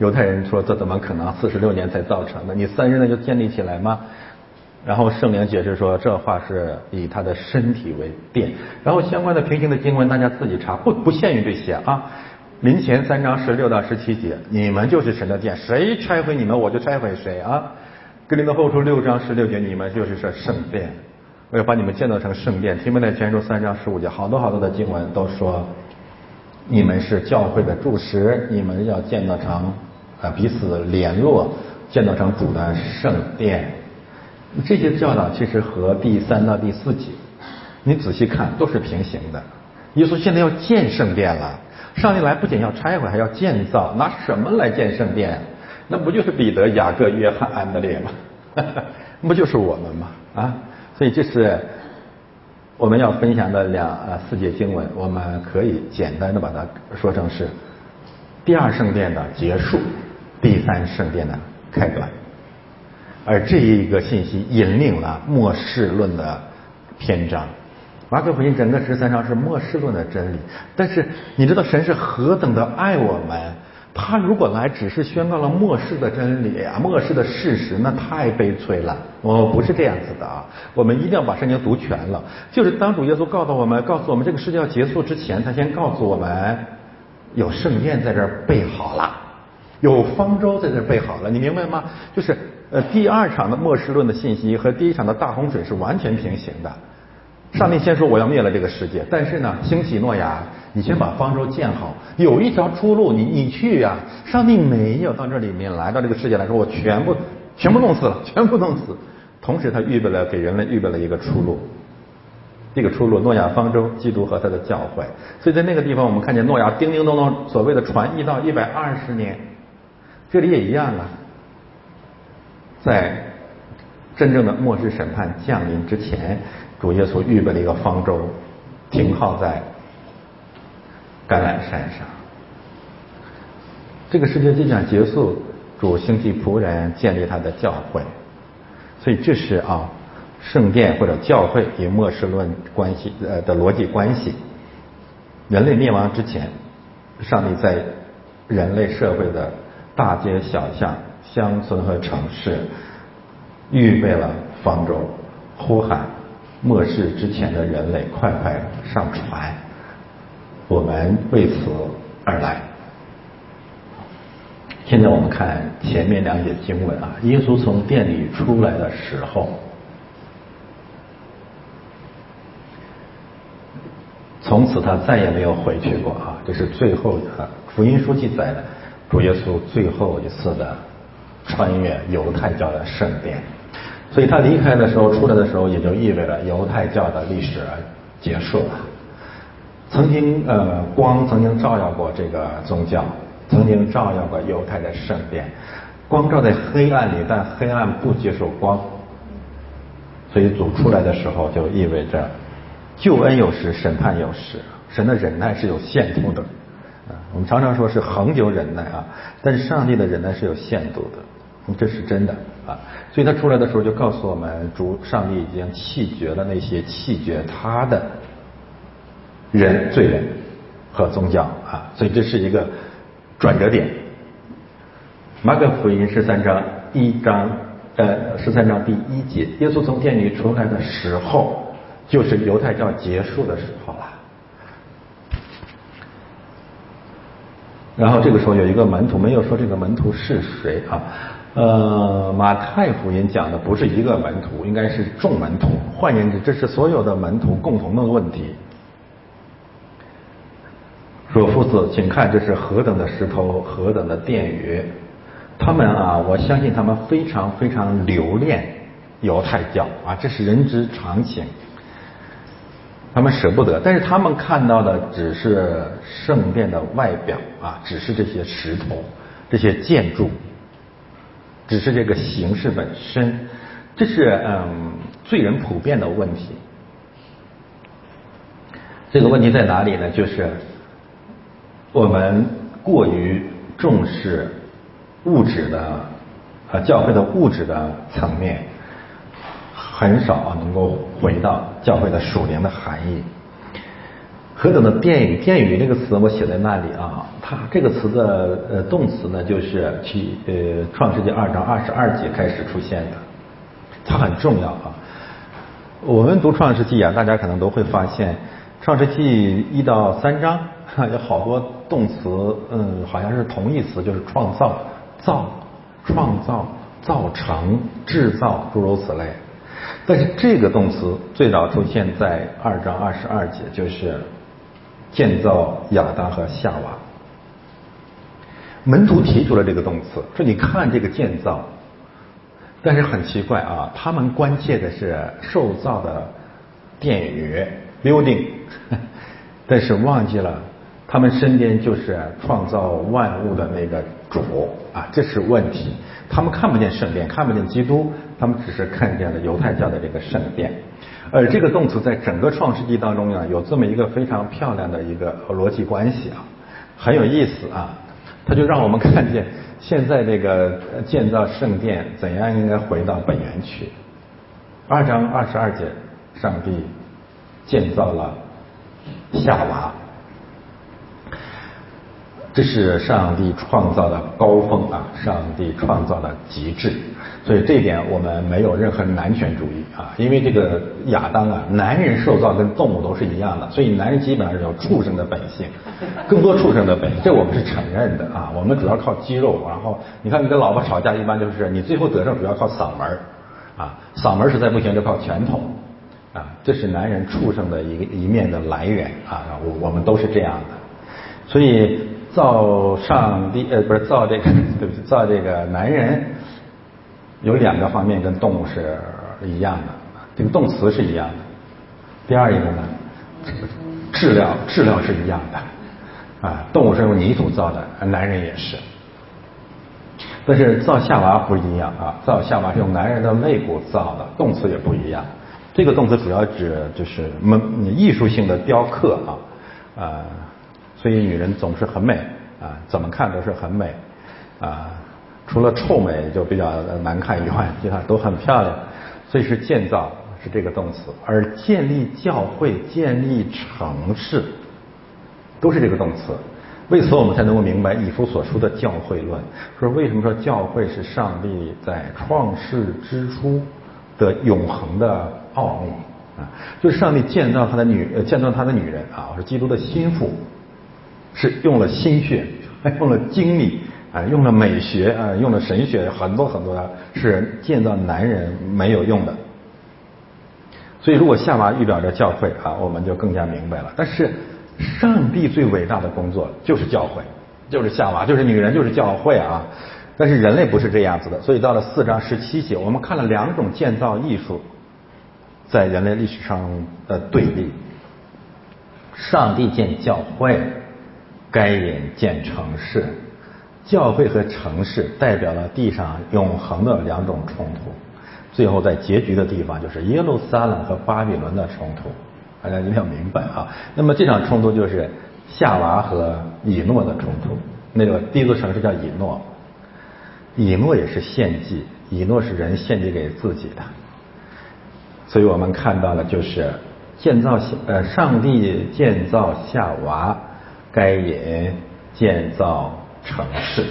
犹太人说：“这怎么可能？四十六年才造成的，你三日内就建立起来吗？”然后圣灵解释说：“这话是以他的身体为殿。”然后相关的平行的经文大家自己查，不不限于这些啊。临前三章十六到十七节，你们就是神的殿，谁拆毁你们，我就拆毁谁啊。格林的后书六章十六节，你们就是说圣殿，我要把你们建造成圣殿。提摩太前书三章十五节，好多好多的经文都说，你们是教会的柱石，你们要建造成。啊，彼此联络，建造成主的圣殿，这些教导其实和第三到第四节，你仔细看都是平行的。耶稣现在要建圣殿了，上帝来不仅要拆毁，还要建造，拿什么来建圣殿？那不就是彼得、雅各、约翰、安德烈吗？(laughs) 不就是我们吗？啊，所以这是我们要分享的两呃四节经文，我们可以简单的把它说成是第二圣殿的结束。第三圣殿的开端，而这一个信息引领了末世论的篇章，马可福音整个十三章是末世论的真理，但是你知道神是何等的爱我们？他如果来只是宣告了末世的真理啊，末世的事实，那太悲催了。我不是这样子的啊，我们一定要把圣经读全了。就是当主耶稣告诉我们，告诉我们这个世界要结束之前，他先告诉我们有圣殿在这儿备好了，有方舟在这备好了，你明白吗？就是呃，第二场的末世论的信息和第一场的大洪水是完全平行的。上帝先说我要灭了这个世界，但是呢，兴起诺亚，你先把方舟建好，有一条出路，你你去呀。上帝没有到这里面来到这个世界来说，我全部 (laughs) 全部弄死了，全部弄死。同时，他预备了给人类预备了一个出路，这个出路，诺亚方舟，基督和他的教会。所以在那个地方，我们看见诺亚叮叮咚咚，所谓的传一到一百二十年，这里也一样啊，在真正的末世审判降临之前。主耶稣预备了一个方舟，停靠在橄榄山上。这个世界即将结束，主兴起仆人建立他的教会，所以这是啊圣殿或者教会与末世论关系呃的逻辑关系。人类灭亡之前，上帝在人类社会的大街小巷、乡村和城市预备了方舟，呼喊。末世之前的人类，快快上船！我们为此而来。现在我们看前面两节经文啊，耶稣从店里出来的时候，从此他再也没有回去过啊。这是最后的福音书记载的主耶稣最后一次的穿越犹太教的圣殿。所以他离开的时候，出来的时候，也就意味着犹太教的历史结束了。曾经，呃，光曾经照耀过这个宗教，曾经照耀过犹太的圣殿。光照在黑暗里，但黑暗不接受光。所以主出来的时候，就意味着救恩有时，审判有时。神的忍耐是有限度的，我们常常说是恒久忍耐啊，但是上帝的忍耐是有限度的。这是真的啊，所以他出来的时候就告诉我们，主上帝已经弃绝了那些弃绝他的人、罪人和宗教啊，所以这是一个转折点。马可福音十三章第一章，呃，十三章第一节，耶稣从殿里出来的时候，就是犹太教结束的时候了。然后这个时候有一个门徒，没有说这个门徒是谁啊？呃，马太福音讲的不是一个门徒，应该是众门徒。换言之，这是所有的门徒共同的问题。说夫子，请看，这是何等的石头，何等的殿宇。他们啊，我相信他们非常非常留恋犹太教啊，这是人之常情。他们舍不得，但是他们看到的只是圣殿的外表啊，只是这些石头，这些建筑。只是这个形式本身，这是嗯罪人普遍的问题。这个问题在哪里呢？就是我们过于重视物质的啊教会的物质的层面，很少能够回到教会的属灵的含义。何等的殿宇，殿宇这个词我写在那里啊。它这个词的呃动词呢，就是去呃创世纪二章二十二节开始出现的，它很重要啊。我们读创世纪啊，大家可能都会发现，创世纪一到三章有好多动词，嗯，好像是同义词，就是创造、造、创造、造成、制造，诸如此类。但是这个动词最早出现在二章二十二节，就是。建造亚当和夏娃，门徒提出了这个动词，说你看这个建造，但是很奇怪啊，他们关切的是受造的殿宇 building，但是忘记了他们身边就是创造万物的那个主啊，这是问题。他们看不见圣殿，看不见基督，他们只是看见了犹太教的这个圣殿。而这个动词在整个创世纪当中呀，有这么一个非常漂亮的一个逻辑关系啊，很有意思啊。它就让我们看见现在这个建造圣殿怎样应该回到本源去。二章二十二节，上帝建造了夏娃。这是上帝创造的高峰啊！上帝创造的极致，所以这一点我们没有任何男权主义啊，因为这个亚当啊，男人受造跟动物都是一样的，所以男人基本上是有畜生的本性，更多畜生的本性，这我们是承认的啊。我们主要靠肌肉，然后你看你跟老婆吵架，一般就是你最后得胜主要靠嗓门啊，嗓门实在不行就靠拳头啊，这是男人畜生的一个一面的来源啊，我我们都是这样的，所以。造上帝呃不是造这个 (laughs) 对不起造这个男人有两个方面跟动物是一样的，这个动词是一样的。第二一个呢，质量质量是一样的啊，动物是用泥土造的，男人也是。但是造夏娃不一样啊，造夏娃是用男人的肋骨造的，动词也不一样。这个动词主要指就是门艺术性的雕刻啊啊。所以女人总是很美啊，怎么看都是很美啊，除了臭美就比较难看以外，其他都很漂亮。所以是建造是这个动词，而建立教会、建立城市都是这个动词。为此我们才能够明白以弗所说的教会论，说为什么说教会是上帝在创世之初的永恒的奥秘啊？就是上帝建造他的女，建造他的女人啊，是基督的心腹。是用了心血，(laughs) 用了精力，啊，用了美学，啊，用了神学，很多很多的，是建造男人没有用的。所以，如果夏娃预表着教会啊，我们就更加明白了。但是，上帝最伟大的工作就是教会，就是夏娃，就是女人，就是教会啊。但是人类不是这样子的。所以到了四章十七节，我们看了两种建造艺术在人类历史上的对立。上帝建教会。该隐建城市，教会和城市代表了地上永恒的两种冲突。最后在结局的地方就是耶路撒冷和巴比伦的冲突，大家一定要明白啊。那么这场冲突就是夏娃和以诺的冲突。那个第一座城市叫以诺，以诺也是献祭，以诺是人献祭给自己的。所以我们看到了就是建造呃上帝建造夏娃。该隐建造城市，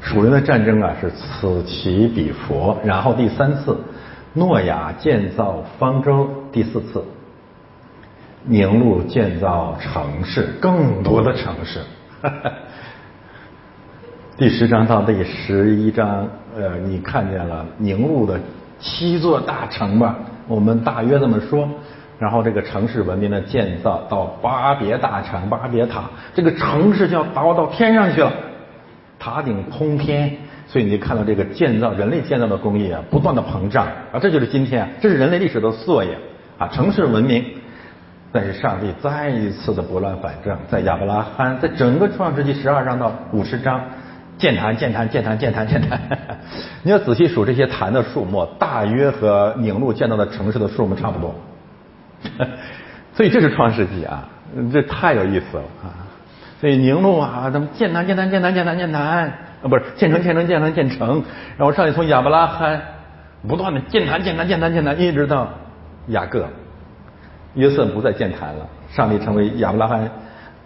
属人的战争啊是此起彼伏。然后第三次，诺亚建造方舟；第四次，宁路建造城市，更多的城市。(laughs) 第十章到第十一章，呃，你看见了宁路的七座大城吧？我们大约这么说。然后这个城市文明的建造到巴别大城、巴别塔，这个城市就要达到天上去了，塔顶通天。所以你就看到这个建造人类建造的工艺啊，不断的膨胀啊，这就是今天，这是人类历史的缩影啊。城市文明，但是上帝再一次的拨乱反正，在亚伯拉罕，在整个创世纪十二章到五十章，建坛、建坛、建坛、建坛、建坛。(laughs) 你要仔细数这些坛的数目，大约和宁路建造的城市的数目差不多。(laughs) 所以这是创世纪啊，这太有意思了啊！所以宁路啊，咱们建坛建坛建坛建坛建坛啊，不是建成建成建成建成，然后上帝从亚伯拉罕不断的建坛建坛建坛建坛，一直到雅各，约瑟不再建坛了，上帝成为亚伯拉罕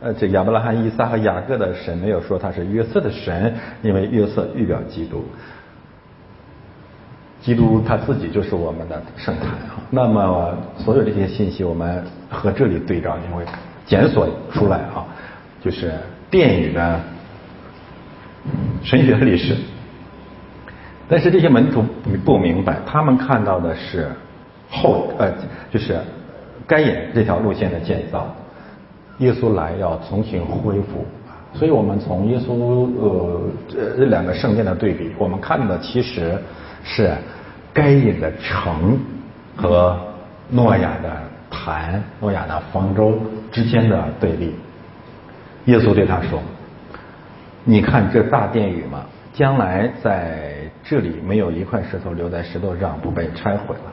呃这亚伯拉罕、以撒和雅各的神，没有说他是约瑟的神，因为约瑟预表基督。基督他自己就是我们的圣坛啊。那么所有这些信息，我们和这里对照，你会检索出来啊，就是殿宇的神学历史。但是这些门徒不明白，他们看到的是后呃，就是该隐这条路线的建造。耶稣来要重新恢复，所以我们从耶稣呃这两个圣殿的对比，我们看的其实是。该隐的城和诺亚的坛、诺亚的方舟之间的对立。耶稣对他说：“你看这大殿宇吗？将来在这里没有一块石头留在石头上不被拆毁了。”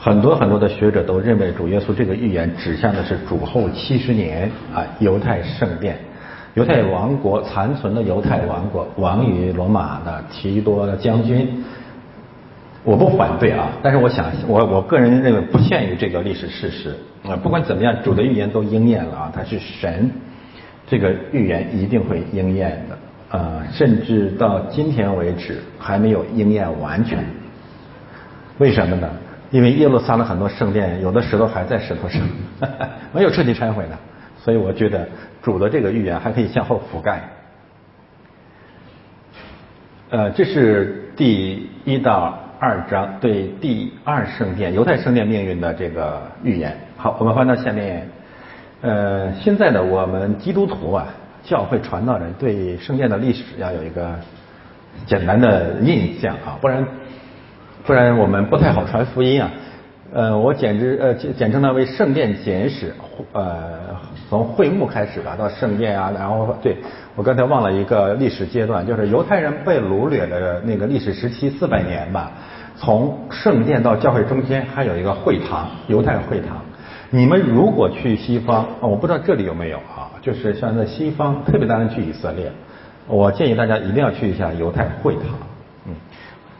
很多很多的学者都认为主耶稣这个预言指向的是主后七十年啊犹太圣殿。犹太王国残存的犹太王国亡于罗马的提多将军，我不反对啊，但是我想，我我个人认为不限于这个历史事实啊，不管怎么样，主的预言都应验了啊，他是神，这个预言一定会应验的啊，甚至到今天为止还没有应验完全。为什么呢？因为耶路撒冷很多圣殿有的石头还在石头上，(laughs) 没有彻底拆毁呢，所以我觉得主的这个预言还可以向后覆盖。呃，这是第一到。二章对第二圣殿犹太圣殿命运的这个预言。好，我们翻到下面。呃，现在的我们基督徒啊，教会传道人对圣殿的历史要有一个简单的印象啊，不然不然我们不太好传福音啊。呃，我简直呃简简称它为圣殿简史，呃，从会幕开始吧，到圣殿啊，然后对我刚才忘了一个历史阶段，就是犹太人被掳掠的那个历史时期四百年吧。从圣殿到教会中间还有一个会堂，犹太会堂。你们如果去西方，我不知道这里有没有啊，就是像在西方，特别当然去以色列，我建议大家一定要去一下犹太会堂。嗯，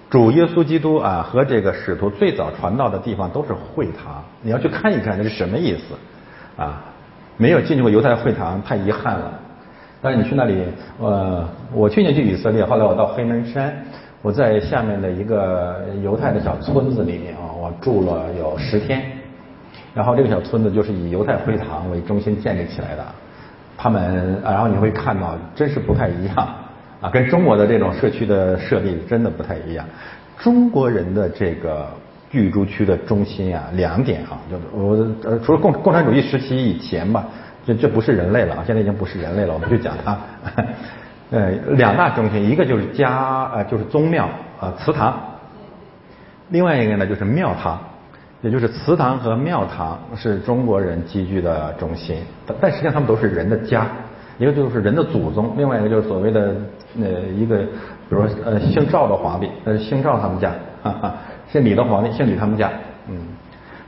主耶稣基督啊和这个使徒最早传道的地方都是会堂，你要去看一看，这是什么意思啊？没有进去过犹太会堂，太遗憾了。但是你去那里，呃，我去年去以色列，后来我到黑门山。我在下面的一个犹太的小村子里面啊，我住了有十天，然后这个小村子就是以犹太会堂为中心建立起来的，他们，然后你会看到，真是不太一样啊，跟中国的这种社区的设立真的不太一样。中国人的这个居住区的中心啊，两点啊，就我呃，除了共共产主义时期以前吧，这这不是人类了啊，现在已经不是人类了，我们就讲它。(laughs) 呃，两大中心，一个就是家，呃，就是宗庙，呃，祠堂；另外一个呢，就是庙堂，也就是祠堂和庙堂是中国人集聚的中心。但实际上，他们都是人的家，一个就是人的祖宗，另外一个就是所谓的呃一个，比如说呃姓赵的皇帝，呃姓赵他们家，哈哈，姓李的皇帝，姓李他们家，嗯，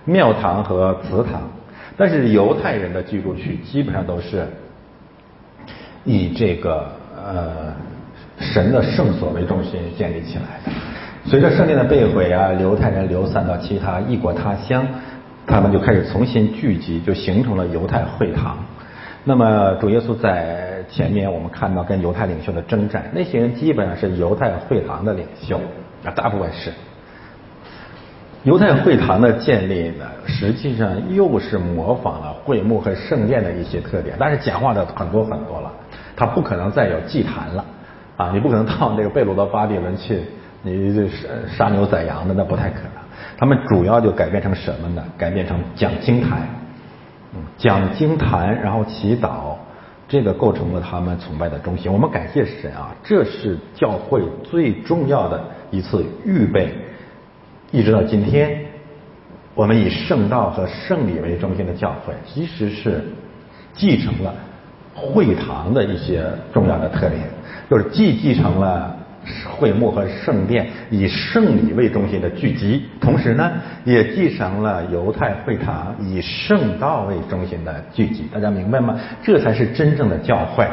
庙堂和祠堂。但是犹太人的居住区基本上都是以这个。呃，神的圣所为中心建立起来的。随着圣殿的被毁啊，犹太人流散到其他异国他乡，他们就开始重新聚集，就形成了犹太会堂。那么主耶稣在前面，我们看到跟犹太领袖的征战，那些人基本上是犹太会堂的领袖啊，大部分是。犹太会堂的建立呢，实际上又是模仿了会幕和圣殿的一些特点，但是简化的很多很多了。他不可能再有祭坛了，啊，你不可能到那个贝鲁的巴比伦去，你这杀杀牛宰羊的那不太可能。他们主要就改变成什么呢？改变成讲经坛，嗯，讲经坛，然后祈祷，这个构成了他们崇拜的中心。我们感谢神啊，这是教会最重要的一次预备，一直到今天，我们以圣道和圣礼为中心的教会，其实是继承了。会堂的一些重要的特点，就是既继承了会幕和圣殿以圣礼为中心的聚集，同时呢，也继承了犹太会堂以圣道为中心的聚集。大家明白吗？这才是真正的教会。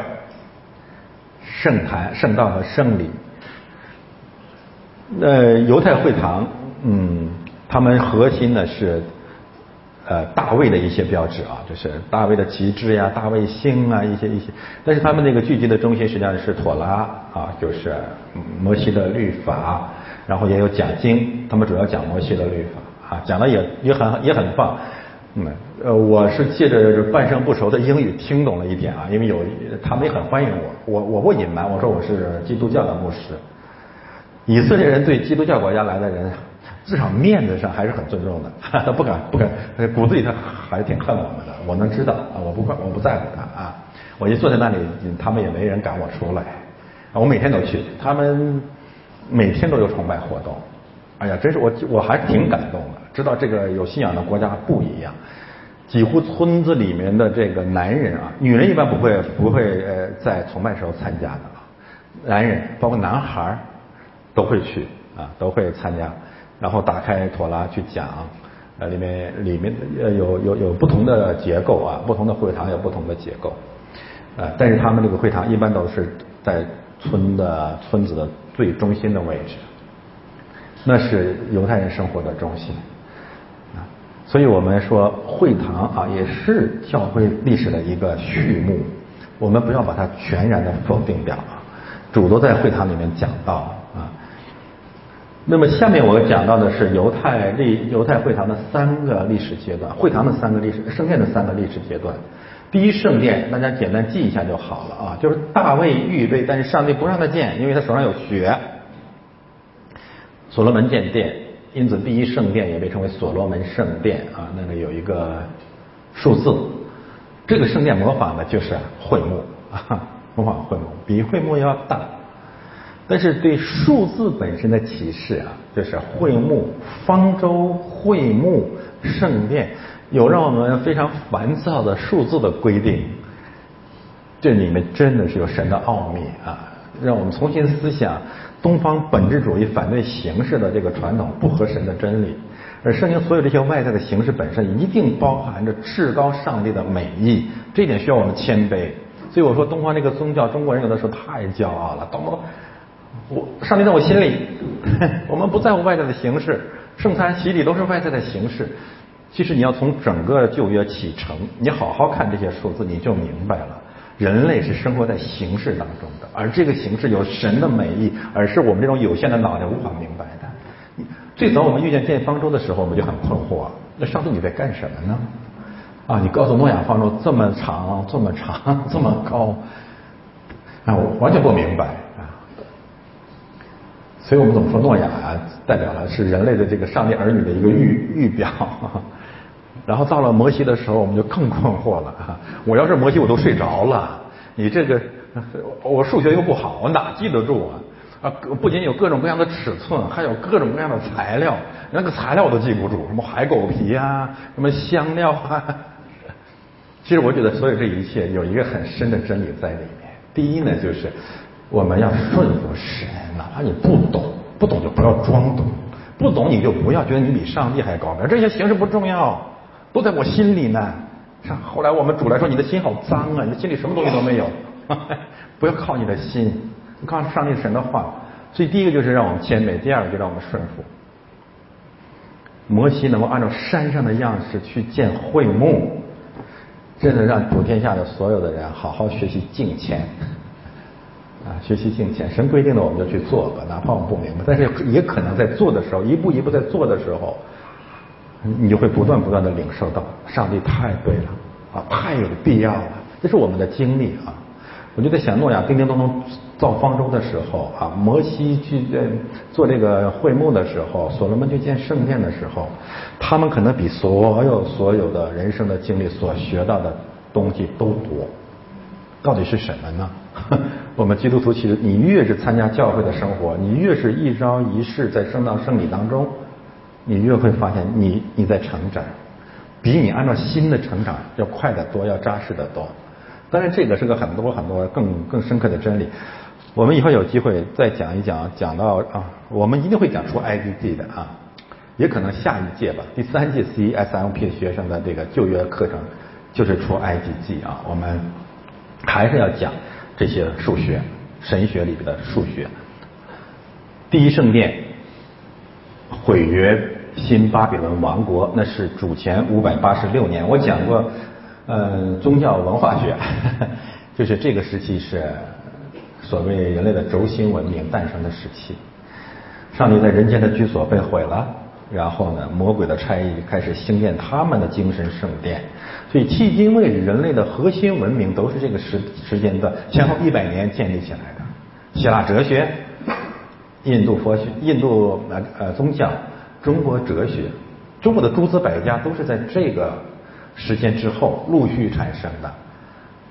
圣坛、圣道和圣礼。呃，犹太会堂，嗯，他们核心呢是。呃，大卫的一些标志啊，就是大卫的旗帜呀、大卫星啊，一些一些。但是他们那个聚集的中心实际上是妥拉啊，就是摩西的律法，然后也有讲经，他们主要讲摩西的律法啊，讲的也也很也很棒。嗯，呃，我是借着半生不熟的英语听懂了一点啊，因为有他们也很欢迎我，我我不隐瞒，我说我是基督教的牧师。以色列人对基督教国家来的人。至少面子上还是很尊重的，他 (laughs) 不敢不敢，骨子里他还是挺恨我们的。我能知道啊，我不怪，我不在乎他啊。我一坐在那里，他们也没人赶我出来。我每天都去，他们每天都有崇拜活动。哎呀，真是我我还挺感动的，知道这个有信仰的国家不一样。几乎村子里面的这个男人啊，女人一般不会不会呃在崇拜时候参加的啊，男人包括男孩都会去啊，都会参加。然后打开妥拉去讲，呃，里面里面呃有有有不同的结构啊，不同的会堂有不同的结构，呃，但是他们这个会堂一般都是在村的村子的最中心的位置。那是犹太人生活的中心啊。所以我们说会堂啊，也是教会历史的一个序幕。我们不要把它全然的否定掉啊。主都在会堂里面讲到。那么下面我讲到的是犹太历犹太会堂的三个历史阶段，会堂的三个历史圣殿的三个历史阶段。第一圣殿，大家简单记一下就好了啊，就是大卫预备，但是上帝不让他建，因为他手上有血。所罗门建殿，因此第一圣殿也被称为所罗门圣殿啊，那里有一个数字，这个圣殿模仿的就是会幕啊，模仿会幕，比会幕要大。但是对数字本身的启示啊，就是会幕、方舟、会幕、圣殿。有让我们非常烦躁的数字的规定，这里面真的是有神的奥秘啊！让我们重新思想东方本质主义反对形式的这个传统不合神的真理，而圣经所有这些外在的形式本身一定包含着至高上帝的美意，这点需要我们谦卑。所以我说东方这个宗教，中国人有的时候太骄傲了，都我上帝在我心里，我们不在乎外在的形式，圣餐洗礼都是外在的形式。其实你要从整个旧约启程，你好好看这些数字，你就明白了，人类是生活在形式当中的，而这个形式有神的美意，而是我们这种有限的脑袋无法明白的。最早我们遇见建方舟的时候，我们就很困惑，那上帝你在干什么呢？啊，你告诉诺亚方舟这么长，这么长，这么高，啊，我完全不明白。所以我们怎么说诺亚啊，代表了是人类的这个上帝儿女的一个预预表。(laughs) 然后到了摩西的时候，我们就更困惑了！(laughs) 我要是摩西，我都睡着了。你这个，我数学又不好，我哪记得住啊？啊，不仅有各种各样的尺寸，还有各种各样的材料，那个材料我都记不住，什么海狗皮啊，什么香料啊。(laughs) 其实我觉得，所有这一切有一个很深的真理在里面。第一呢，就是我们要顺服神，哪怕你不懂，不懂就不要装懂，不懂你就不要觉得你比上帝还高明。这些形式不重要。都在我心里呢。上后来我们主来说，你的心好脏啊，你的心里什么东西都没有。(laughs) 不要靠你的心，你靠上帝神的话。所以第一个就是让我们谦卑，第二个就让我们顺服。摩西能够按照山上的样式去建会幕，真的让普天下的所有的人好好学习敬虔啊，学习敬虔。神规定的我们就去做吧，哪怕我们不明白，但是也可能在做的时候，一步一步在做的时候。你就会不断不断的领受到，上帝太对了啊，太有必要了，这是我们的经历啊。我就在想，诺亚叮叮咚咚造方舟的时候啊，摩西去做这个会幕的时候，所罗门去建圣殿的时候，他们可能比所有所有的人生的经历所学到的东西都多。到底是什么呢？(laughs) 我们基督徒其实，你越是参加教会的生活，你越是一朝一世在圣道圣礼当中。你越会发现，你你在成长，比你按照新的成长要快得多，要扎实得多。当然，这个是个很多很多更更深刻的真理。我们以后有机会再讲一讲，讲到啊，我们一定会讲出 IDG 的啊，也可能下一届吧，第三届 C S M P 学生的这个就业课程就是出 IDG 啊，我们还是要讲这些数学、神学里边的数学。第一圣殿毁约。新巴比伦王国，那是主前五百八十六年。我讲过，嗯，宗教文化学，(laughs) 就是这个时期是所谓人类的轴心文明诞生的时期。上帝在人间的居所被毁了，然后呢，魔鬼的差役开始兴建他们的精神圣殿。所以迄今为止，人类的核心文明都是这个时时间段前后一百年建立起来的。希腊哲学、印度佛学、印度呃呃宗教。中国哲学，中国的诸子百家都是在这个时间之后陆续产生的。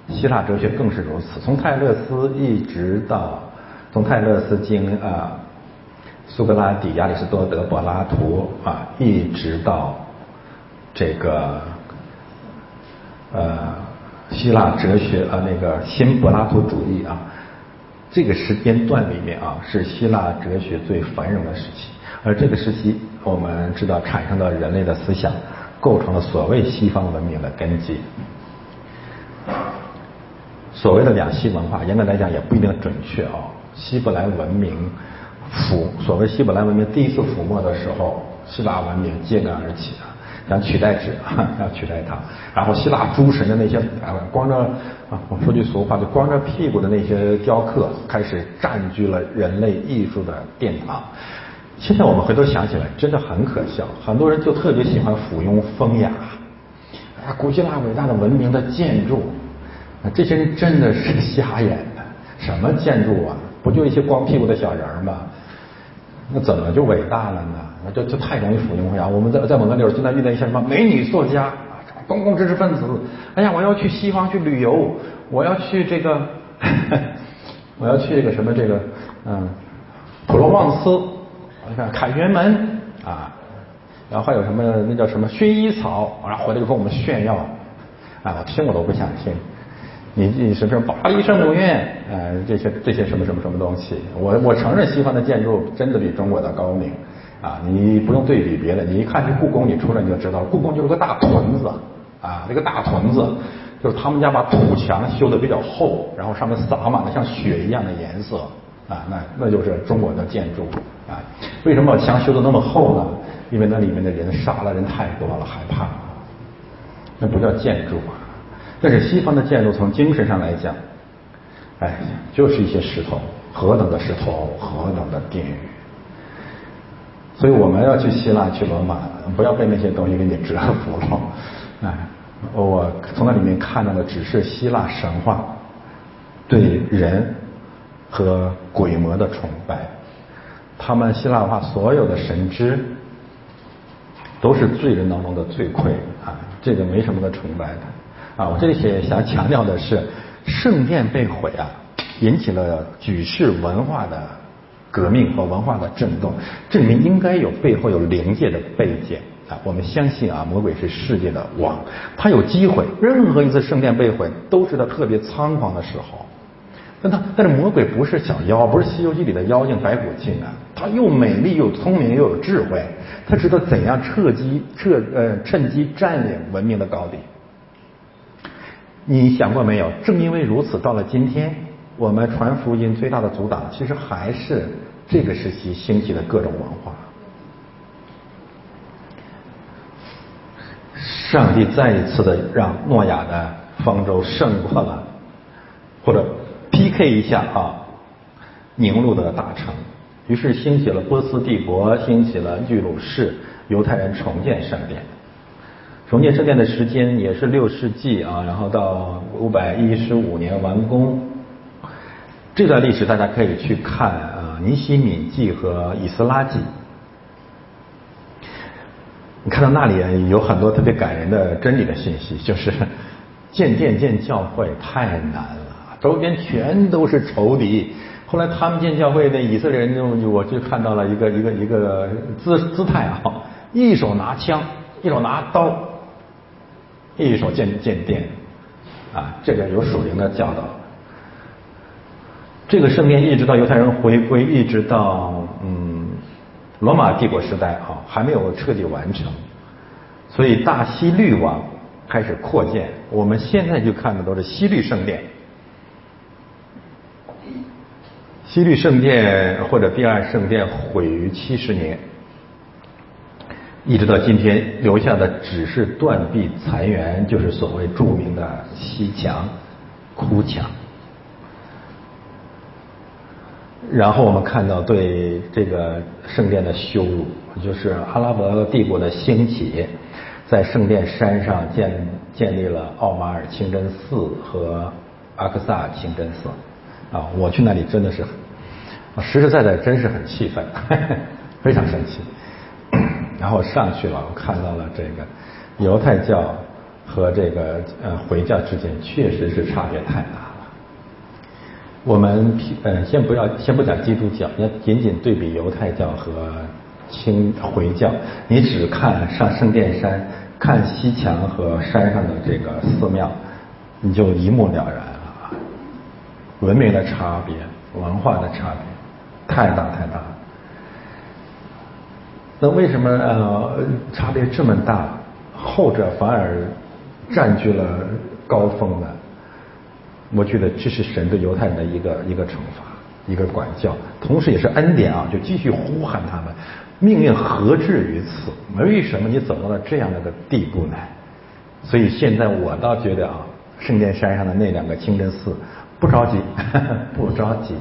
希腊哲学更是如此，从泰勒斯一直到从泰勒斯经啊，苏格拉底、亚里士多德、柏拉图啊，一直到这个呃希腊哲学啊那个新柏拉图主义啊，这个时间段里面啊，是希腊哲学最繁荣的时期。而这个时期，我们知道产生了人类的思想，构成了所谓西方文明的根基。所谓的两西文化，严格来讲也不一定准确哦。希伯来文明腐所谓希伯来文明第一次覆没的时候，希腊文明揭竿而起啊，想取代之，(laughs) 要取代它。然后希腊诸神的那些啊，光着啊，我说句俗话，就光着屁股的那些雕刻，开始占据了人类艺术的殿堂。现在我们回头想起来，真的很可笑。很多人就特别喜欢附庸风雅，啊，古希腊伟大的文明的建筑，这些人真的是瞎眼的。什么建筑啊？不就一些光屁股的小人儿吗？那怎么就伟大了呢？那就就太容易附庸风雅。我们在在蒙特利尔经常遇到一些什么美女作家，公共知识分子。哎呀，我要去西方去旅游，我要去这个，(laughs) 我要去这个什么这个嗯，普罗旺斯。你看凯旋门啊，然后还有什么那叫什么薰衣草，然后回来就跟我们炫耀，啊，我听我都不想听。你你什么巴黎圣母院，呃，这些这些什么什么什么东西，我我承认西方的建筑真的比中国的高明，啊，你不用对比别的，你一看这故宫，你出来你就知道，故宫就是个大屯子，啊，这个大屯子就是他们家把土墙修的比较厚，然后上面撒满了像雪一样的颜色。啊，那那就是中国的建筑啊。为什么墙修的那么厚呢？因为那里面的人杀了人太多了，害怕。那不叫建筑，但是西方的建筑从精神上来讲，哎，就是一些石头，何等的石头，何等的殿宇。所以我们要去希腊去罗马，不要被那些东西给你折服了。哎，我从那里面看到的只是希腊神话对人。和鬼魔的崇拜，他们希腊化所有的神祗都是罪人当中的罪魁啊，这个没什么可崇拜的啊。我这里写想强调的是，圣殿被毁啊，引起了举世文化的革命和文化的震动，这里面应该有背后有灵界的背景啊。我们相信啊，魔鬼是世界的王，他有机会，任何一次圣殿被毁都是他特别猖狂的时候。但他但是魔鬼不是小妖，不是《西游记》里的妖精白骨精啊，他又美丽又聪明又有智慧，他知道怎样趁机趁呃趁机占领文明的高地。你想过没有？正因为如此，到了今天，我们传福音最大的阻挡，其实还是这个时期兴起的各种文化。上帝再一次的让诺亚的方舟胜过了，或者。PK 一下啊，宁录的大城，于是兴起了波斯帝国，兴起了巨鲁士，犹太人重建圣殿。重建圣殿的时间也是六世纪啊，然后到五百一十五年完工。这段历史大家可以去看啊，《尼西敏记》和《以斯拉记》，你看到那里有很多特别感人的真理的信息，就是建殿建教会太难了。周边全都是仇敌，后来他们建教会的以色列人就我就看到了一个一个一个姿姿态啊，一手拿枪，一手拿刀，一手建建殿，啊，这个有属灵的教导。这个圣殿一直到犹太人回归，一直到嗯罗马帝国时代啊，还没有彻底完成，所以大希律王开始扩建，我们现在就看的都是希律圣殿。西律圣殿或者第二圣殿毁于七十年，一直到今天留下的只是断壁残垣，就是所谓著名的西墙、哭墙。然后我们看到对这个圣殿的羞辱，就是阿拉伯帝国的兴起，在圣殿山上建建立了奥马尔清真寺和阿克萨清真寺。啊，我去那里真的是。实实在在真是很气愤，(laughs) 非常生气。然后上去了，我看到了这个犹太教和这个呃回教之间确实是差别太大了。我们呃先不要先不讲基督教，要仅仅对比犹太教和清回教，你只看上圣殿山，看西墙和山上的这个寺庙，你就一目了然了。文明的差别，文化的差别。太大太大，那为什么呃差别这么大，后者反而占据了高峰呢？我觉得这是神对犹太人的一个一个惩罚。一个管教，同时也是恩典啊，就继续呼喊他们。命运何至于此？为什么你走到了这样的个地步呢？所以现在我倒觉得啊，圣殿山上的那两个清真寺不着急，(laughs) 不着急，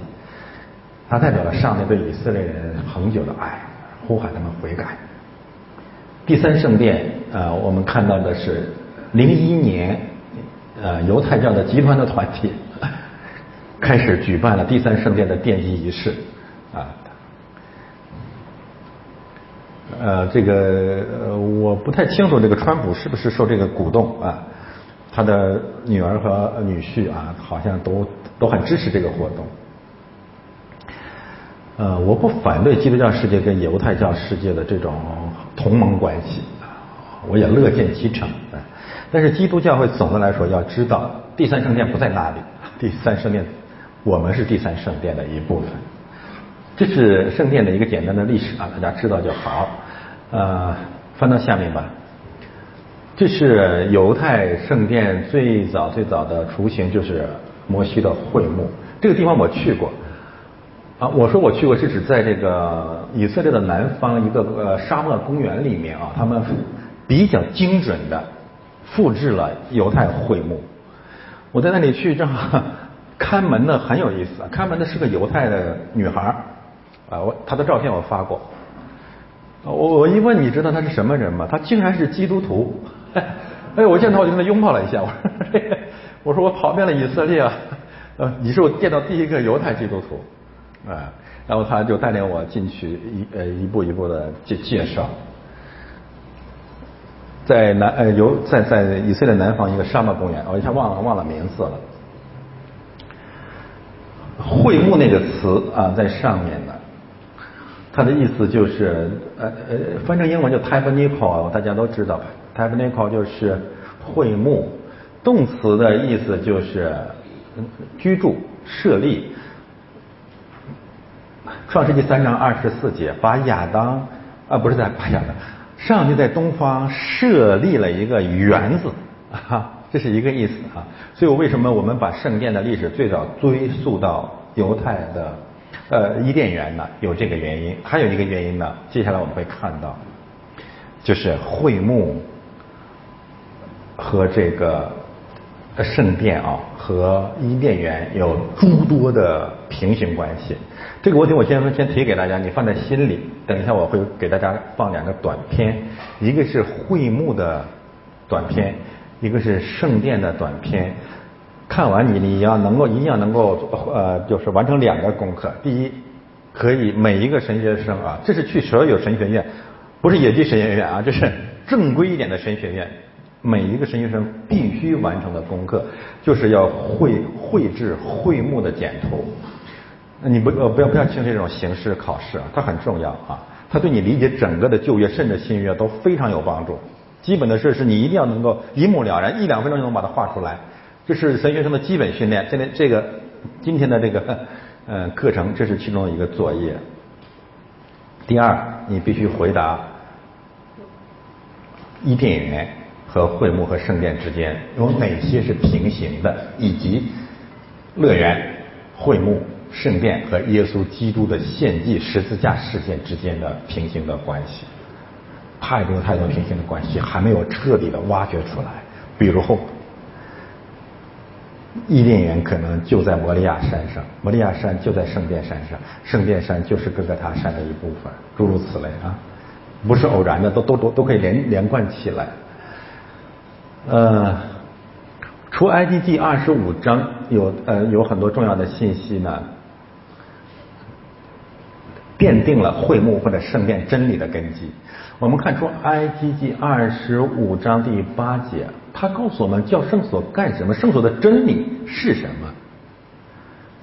它代表了上帝对以色列人恒久的爱，呼喊他们悔改。第三圣殿，呃，我们看到的是零一年，呃，犹太教的集团的团体 (laughs) 开始举办了第三圣殿的奠基仪式，啊。呃，这个呃，我不太清楚这个川普是不是受这个鼓动啊？他的女儿和女婿啊，好像都都很支持这个活动。呃，我不反对基督教世界跟犹太教世界的这种同盟关系啊，我也乐见其成啊。但是基督教会总的来说要知道，第三圣殿不在那里，第三圣殿，我们是第三圣殿的一部分。这是圣殿的一个简单的历史啊，大家知道就好。呃，翻到下面吧。这是犹太圣殿最早最早的雏形，就是摩西的会幕。这个地方我去过。我说我去过是指在这个以色列的南方一个呃沙漠公园里面啊，他们比较精准的复制了犹太会幕。我在那里去正好看门的很有意思，看门的是个犹太的女孩。啊，我她的照片我发过，我我一问你知道他是什么人吗？他竟然是基督徒，(laughs) 哎，我见他我就跟他拥抱了一下，我说 (laughs) 我说我跑遍了以色列，呃，你是我见到第一个犹太基督徒，啊，然后他就带领我进去一呃一步一步的介介绍，在南呃有在在以色列南方一个沙漠公园，我一下忘了忘了名字了，会幕那个词啊在上面呢。它的意思就是，呃呃，翻成英文叫 tabernacle，大家都知道吧，tabernacle 就是会幕，动词的意思就是居住、设立。创世纪三章二十四节，把亚当啊，不是在把亚当，上帝在东方设立了一个园子，啊，这是一个意思啊。所以我为什么我们把圣殿的历史最早追溯到犹太的？呃，伊甸园呢有这个原因，还有一个原因呢，接下来我们会看到，就是会幕和这个圣殿啊和伊甸园有诸多的平行关系。这个问题我先先提给大家，你放在心里。等一下我会给大家放两个短片，一个是会幕的短片，一个是圣殿的短片。看完你，你要能够一样能够呃，就是完成两个功课。第一，可以每一个神学生啊，这是去所有神学院，不是野鸡神学院啊，这是正规一点的神学院，每一个神学生必须完成的功课，就是要绘绘制会幕的简图。你不呃不要不要轻视这种形式考试啊，它很重要啊，它对你理解整个的旧约甚至新约都非常有帮助。基本的事是你一定要能够一目了然，一两分钟就能把它画出来。这是神学生的基本训练。现在这个今天的这个呃课程，这是其中的一个作业。第二，你必须回答伊甸园和会幕和圣殿之间有哪些是平行的，以及乐园、会幕、圣殿和耶稣基督的献祭十字架事件之间的平行的关系。太多太多平行的关系还没有彻底的挖掘出来，比如。伊甸园可能就在摩利亚山上，摩利亚山就在圣殿山上，圣殿山就是哥哥塔山的一部分，诸如此类啊，不是偶然的，都都都都可以连连贯起来。呃，除埃及记二十五章有呃有很多重要的信息呢，奠定了会幕或者圣殿真理的根基。我们看出埃及记二十五章第八节。他告诉我们叫圣所干什么？圣所的真理是什么？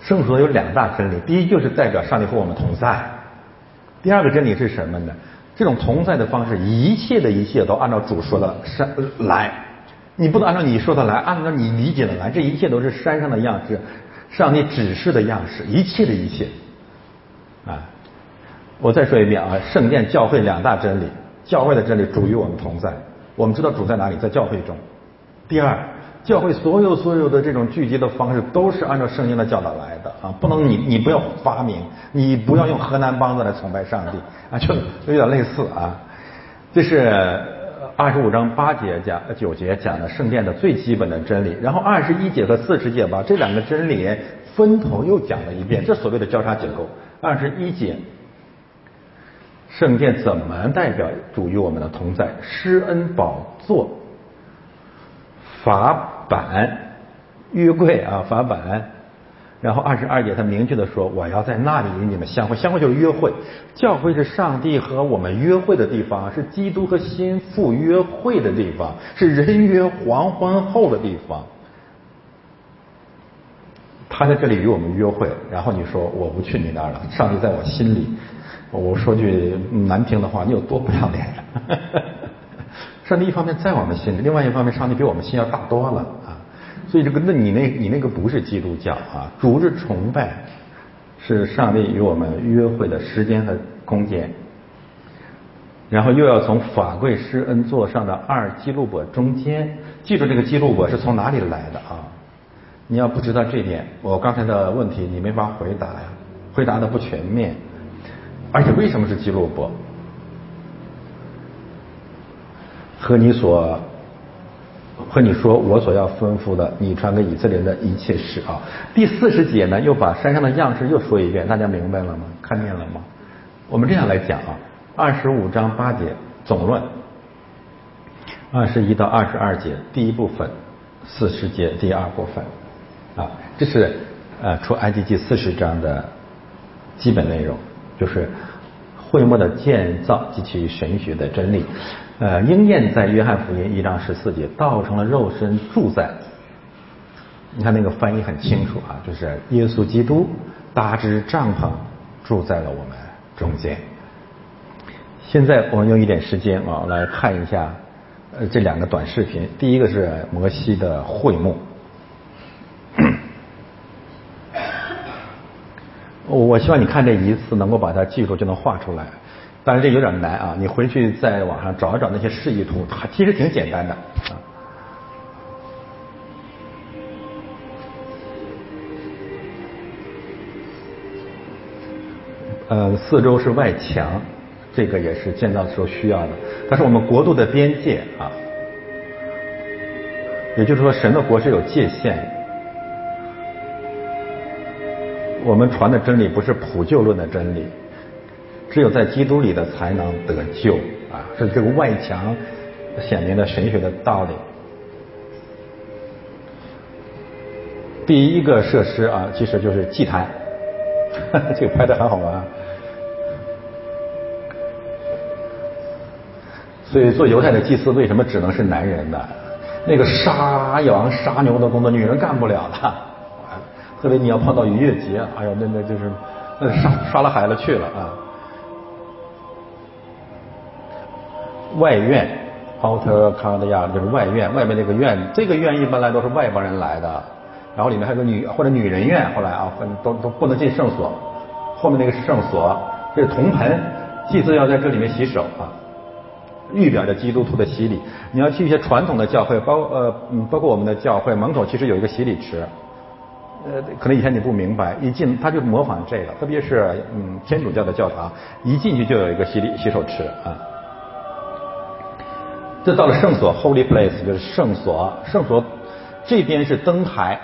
圣所有两大真理，第一就是代表上帝和我们同在，第二个真理是什么呢？这种同在的方式，一切的一切都按照主说的山来，你不能按照你说的来，按照你理解的来，这一切都是山上的样式，上帝指示的样式，一切的一切。啊，我再说一遍啊，圣殿教会两大真理，教会的真理主与我们同在，我们知道主在哪里，在教会中。第二，教会所有所有的这种聚集的方式都是按照圣经的教导来的啊，不能你你不要发明，你不要用河南梆子来崇拜上帝啊，就有点类似啊。这是二十五章八节讲九节讲的圣殿的最基本的真理，然后二十一节和四十节把这两个真理分头又讲了一遍，这所谓的交叉结构。二十一节，圣殿怎么代表主与我们的同在？施恩宝座。法版约柜啊，法版。然后二十二节，他明确的说：“我要在那里与你们相会。”相会就是约会，教会是上帝和我们约会的地方，是基督和心腹约会的地方，是人约黄昏后的地方。他在这里与我们约会，然后你说我不去你那儿了。上帝在我心里，我说句难听的话，你有多不要脸呀？(laughs) 上帝一方面在我们心里，另外一方面，上帝比我们心要大多了啊！所以这个，那你那，你那个不是基督教啊！主日崇拜是上帝与我们约会的时间和空间，然后又要从法柜施恩座上的二基路伯中间，记住这个基路伯是从哪里来的啊？你要不知道这点，我刚才的问题你没法回答呀，回答的不全面，而且为什么是基路伯？和你所和你说我所要吩咐的，你传给以色列的一切事啊。第四十节呢，又把山上的样式又说一遍，大家明白了吗？看见了吗？我们这样来讲啊，二十五章八节总论，二十一到二十二节第一部分，四十节第二部分啊，这是呃出埃及记四十章的基本内容，就是会幕的建造及其神学的真理。呃，应验在约翰福音一章十四节，道成了肉身住在。你看那个翻译很清楚啊，就是耶稣基督搭支帐篷住在了我们中间。现在我们用一点时间啊来看一下呃这两个短视频。第一个是摩西的会幕，我希望你看这一次能够把它记住，就能画出来。但是这有点难啊！你回去在网上找一找那些示意图，它其实挺简单的啊。呃，四周是外墙，这个也是建造的时候需要的。但是我们国度的边界啊，也就是说，神的国是有界限的。我们传的真理不是普救论的真理。只有在基督里的才能得救啊！是这个外墙显明的神学的道理。第一个设施啊，其实就是祭坛，(laughs) 这个拍的很好玩。所以做犹太的祭司为什么只能是男人呢？那个杀羊杀牛的工作，女人干不了的。特别你要碰到逾越节，哎呀，那那就是那杀杀了孩子去了啊！外院，outer c o u r t yard 就是外院，外面那个院，这个院一般来都是外邦人来的，然后里面还有个女或者女人院，后来啊，都都不能进圣所，后面那个是圣所，这是铜盆，祭司要在这里面洗手啊，预表着基督徒的洗礼。你要去一些传统的教会，包呃嗯包括我们的教会门口其实有一个洗礼池，呃可能以前你不明白，一进他就模仿这个，特别是嗯天主教的教堂，一进去就有一个洗礼洗手池啊。这到了圣所 （Holy Place） 就是圣所，圣所这边是灯台，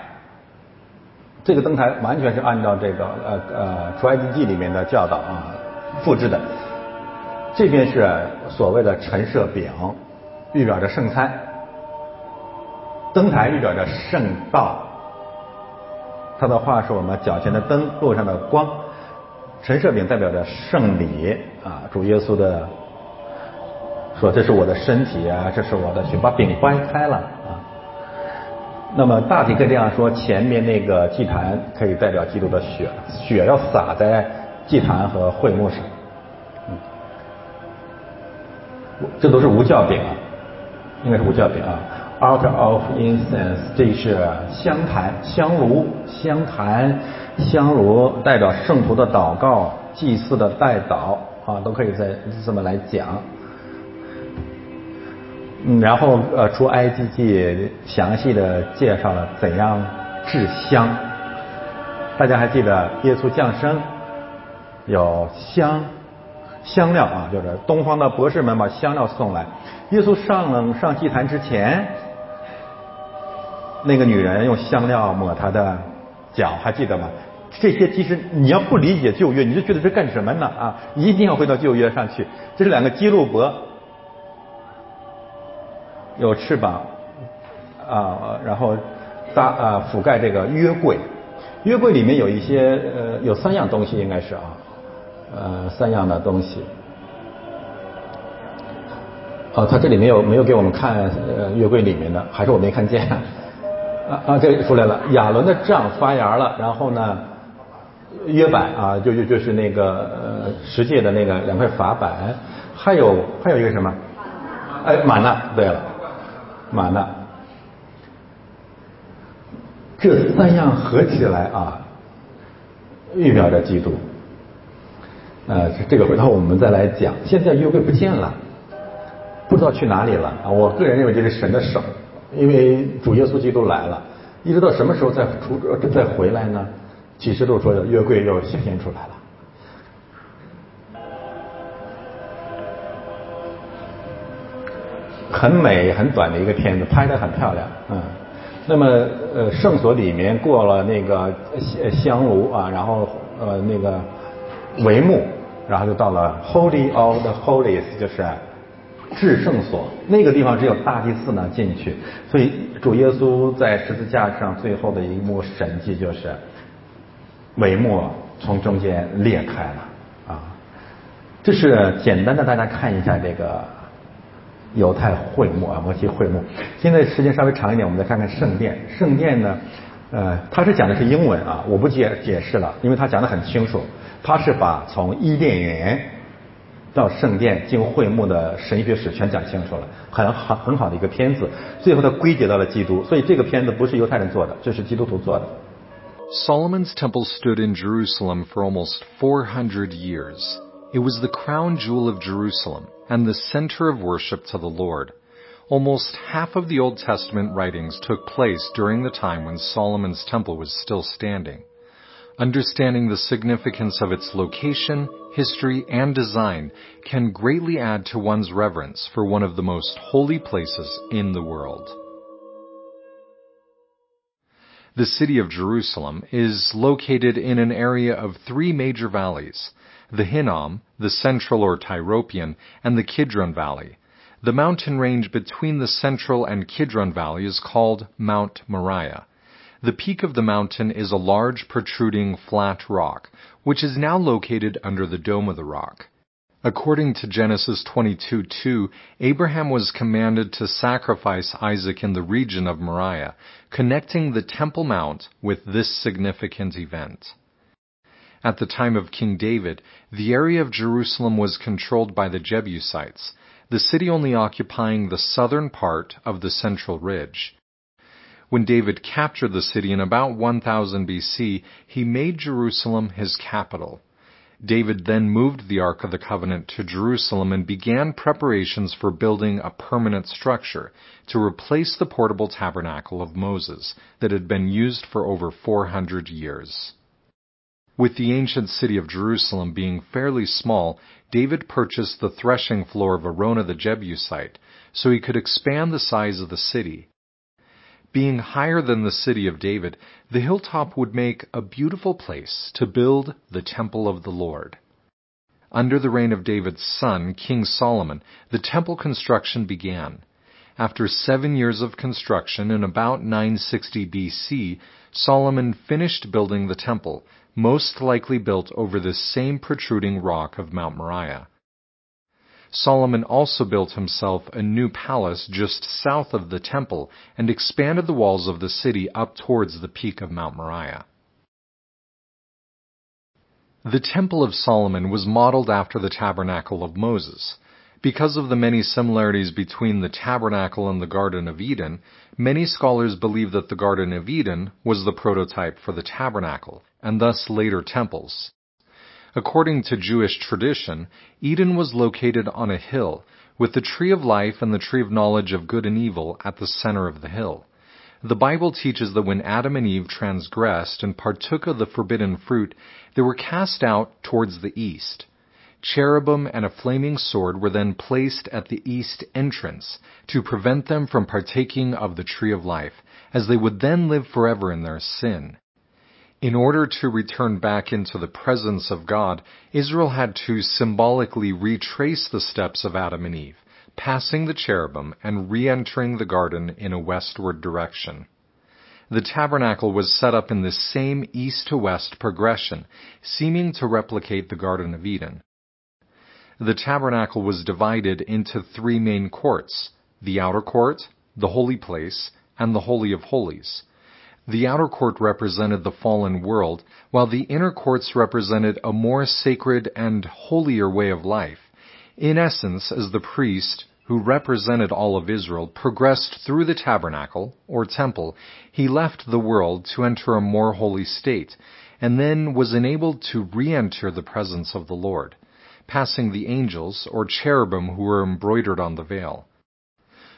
这个灯台完全是按照这个呃呃出埃及记里面的教导啊复制的。这边是所谓的陈设饼，预表着圣餐；灯台预表着圣道。他的话是我们脚前的灯，路上的光；陈设饼代表着圣礼啊，主耶稣的。说这是我的身体啊，这是我的血，把饼掰开了啊。那么大体可以这样说：前面那个祭坛可以代表基督的血，血要洒在祭坛和会幕上。嗯，这都是无教饼啊，应该是无教饼啊。Out of incense，这是香坛、香炉、香坛、香炉代表圣徒的祷告、祭祀的代祷啊，都可以在这么来讲。嗯，然后呃，出埃及记详细的介绍了怎样制香。大家还记得耶稣降生有香香料啊，就是东方的博士们把香料送来。耶稣上上祭坛之前，那个女人用香料抹他的脚，还记得吗？这些其实你要不理解旧约，你就觉得这干什么呢？啊，一定要回到旧约上去。这是两个基路伯，有翅膀啊，然后搭啊覆盖这个约柜。约柜里面有一些呃，有三样东西，应该是啊，呃，三样的东西。哦，他这里没有没有给我们看呃约柜里面的，还是我没看见啊啊，这出来了，亚伦的杖发芽了，然后呢？约板啊，就就就是那个呃十诫的那个两块法板，还有还有一个什么？哎，玛纳，对了，玛纳。这三样合起来啊，预表着基督。呃，这个回头我们再来讲。现在约柜不见了，不知道去哪里了啊！我个人认为这是神的手，因为主耶稣基督来了，一直到什么时候再出再回来呢？启示录说的约柜又显现出来了，很美很短的一个片子，拍的很漂亮，嗯。那么呃圣所里面过了那个香香炉啊，然后呃那个帷幕，然后就到了 Holy of the Holies，就是至圣所。那个地方只有大祭司能进去，所以主耶稣在十字架上最后的一幕神迹就是。帷幕从中间裂开了啊！这是简单的，大家看一下这个犹太会幕啊，摩西会幕。现在时间稍微长一点，我们再看看圣殿。圣殿呢，呃，他是讲的是英文啊，我不解解释了，因为他讲的很清楚。他是把从伊甸园 到圣殿进会幕的神学史全讲清楚了，很好很好的一个片子。最后他归结到了基督，所以这个片子不是犹太人做的，这是基督徒做的。Solomon's temple stood in Jerusalem for almost 400 years. It was the crown jewel of Jerusalem and the center of worship to the Lord. Almost half of the Old Testament writings took place during the time when Solomon's temple was still standing. Understanding the significance of its location, history, and design can greatly add to one's reverence for one of the most holy places in the world. The city of Jerusalem is located in an area of three major valleys the Hinnom, the Central or Tyropian, and the Kidron Valley. The mountain range between the Central and Kidron Valley is called Mount Moriah. The peak of the mountain is a large protruding flat rock, which is now located under the dome of the rock. According to Genesis 22:2, Abraham was commanded to sacrifice Isaac in the region of Moriah, connecting the Temple Mount with this significant event. At the time of King David, the area of Jerusalem was controlled by the Jebusites, the city only occupying the southern part of the central ridge. When David captured the city in about 1000 BC, he made Jerusalem his capital. David then moved the Ark of the Covenant to Jerusalem and began preparations for building a permanent structure to replace the portable tabernacle of Moses that had been used for over 400 years. With the ancient city of Jerusalem being fairly small, David purchased the threshing floor of Arona the Jebusite so he could expand the size of the city being higher than the city of David, the hilltop would make a beautiful place to build the temple of the Lord. Under the reign of David's son, King Solomon, the temple construction began. After seven years of construction in about 960 BC, Solomon finished building the temple, most likely built over this same protruding rock of Mount Moriah. Solomon also built himself a new palace just south of the temple and expanded the walls of the city up towards the peak of Mount Moriah. The Temple of Solomon was modeled after the Tabernacle of Moses. Because of the many similarities between the tabernacle and the Garden of Eden, many scholars believe that the Garden of Eden was the prototype for the tabernacle, and thus later temples. According to Jewish tradition, Eden was located on a hill, with the tree of life and the tree of knowledge of good and evil at the center of the hill. The Bible teaches that when Adam and Eve transgressed and partook of the forbidden fruit, they were cast out towards the east. Cherubim and a flaming sword were then placed at the east entrance to prevent them from partaking of the tree of life, as they would then live forever in their sin. In order to return back into the presence of God, Israel had to symbolically retrace the steps of Adam and Eve, passing the cherubim and re-entering the garden in a westward direction. The tabernacle was set up in the same east to west progression, seeming to replicate the Garden of Eden. The tabernacle was divided into three main courts the outer court, the holy place, and the Holy of Holies. The outer court represented the fallen world, while the inner courts represented a more sacred and holier way of life. In essence, as the priest, who represented all of Israel, progressed through the tabernacle, or temple, he left the world to enter a more holy state, and then was enabled to re-enter the presence of the Lord passing the angels, or cherubim who were embroidered on the veil.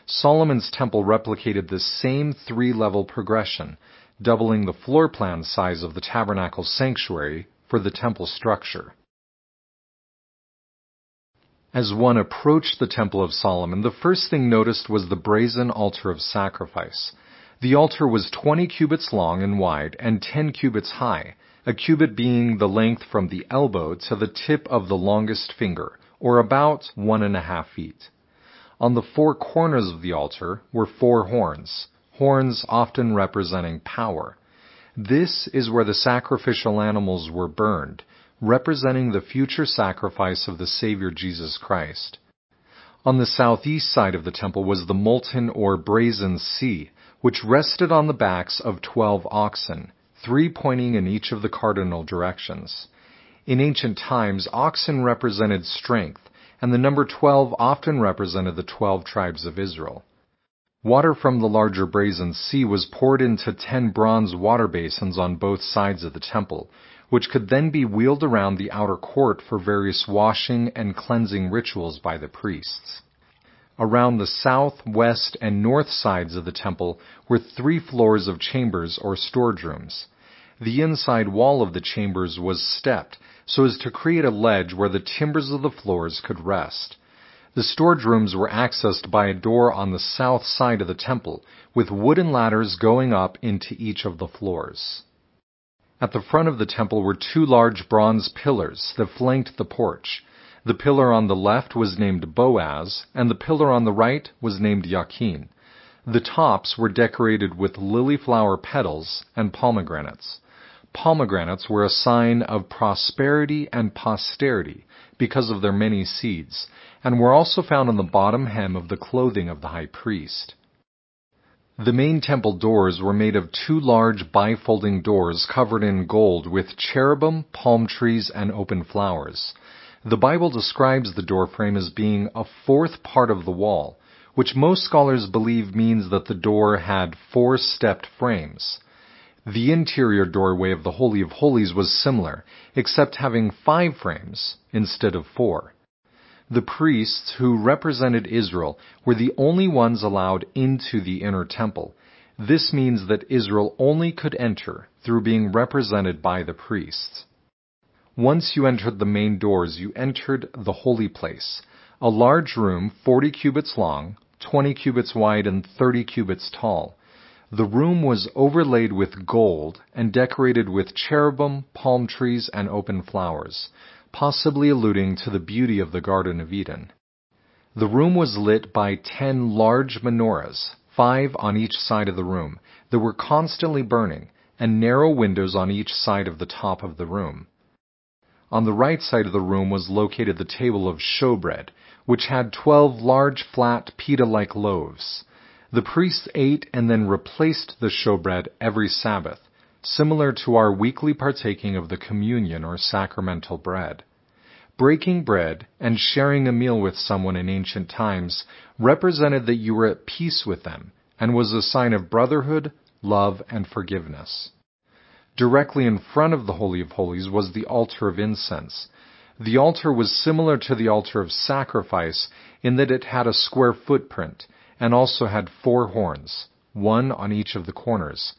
Solomon's temple replicated this same three level progression, doubling the floor plan size of the tabernacle sanctuary for the temple structure. As one approached the Temple of Solomon, the first thing noticed was the brazen altar of sacrifice. The altar was 20 cubits long and wide and 10 cubits high, a cubit being the length from the elbow to the tip of the longest finger, or about one and a half feet. On the four corners of the altar were four horns, horns often representing power. This is where the sacrificial animals were burned, representing the future sacrifice of the Savior Jesus Christ. On the southeast side of the temple was the molten or brazen sea, which rested on the backs of twelve oxen, three pointing in each of the cardinal directions. In ancient times, oxen represented strength, and the number 12 often represented the 12 tribes of Israel. Water from the larger brazen sea was poured into 10 bronze water basins on both sides of the temple, which could then be wheeled around the outer court for various washing and cleansing rituals by the priests. Around the south, west, and north sides of the temple were three floors of chambers or storage rooms. The inside wall of the chambers was stepped so as to create a ledge where the timbers of the floors could rest. The storage rooms were accessed by a door on the south side of the temple, with wooden ladders going up into each of the floors. At the front of the temple were two large bronze pillars that flanked the porch. The pillar on the left was named Boaz, and the pillar on the right was named Yakin. The tops were decorated with lily flower petals and pomegranates. Pomegranates were a sign of prosperity and posterity because of their many seeds, and were also found on the bottom hem of the clothing of the high priest. The main temple doors were made of two large bifolding doors covered in gold with cherubim, palm trees, and open flowers. The Bible describes the doorframe as being a fourth part of the wall, which most scholars believe means that the door had four stepped frames. The interior doorway of the Holy of Holies was similar, except having five frames instead of four. The priests who represented Israel were the only ones allowed into the inner temple. This means that Israel only could enter through being represented by the priests. Once you entered the main doors, you entered the holy place, a large room 40 cubits long, 20 cubits wide, and 30 cubits tall. The room was overlaid with gold and decorated with cherubim, palm trees, and open flowers, possibly alluding to the beauty of the Garden of Eden. The room was lit by ten large menorahs, five on each side of the room, that were constantly burning, and narrow windows on each side of the top of the room. On the right side of the room was located the table of showbread, which had twelve large flat pita-like loaves. The priests ate and then replaced the showbread every Sabbath, similar to our weekly partaking of the communion or sacramental bread. Breaking bread and sharing a meal with someone in ancient times represented that you were at peace with them and was a sign of brotherhood, love, and forgiveness. Directly in front of the Holy of Holies was the altar of incense. The altar was similar to the altar of sacrifice in that it had a square footprint and also had four horns, one on each of the corners.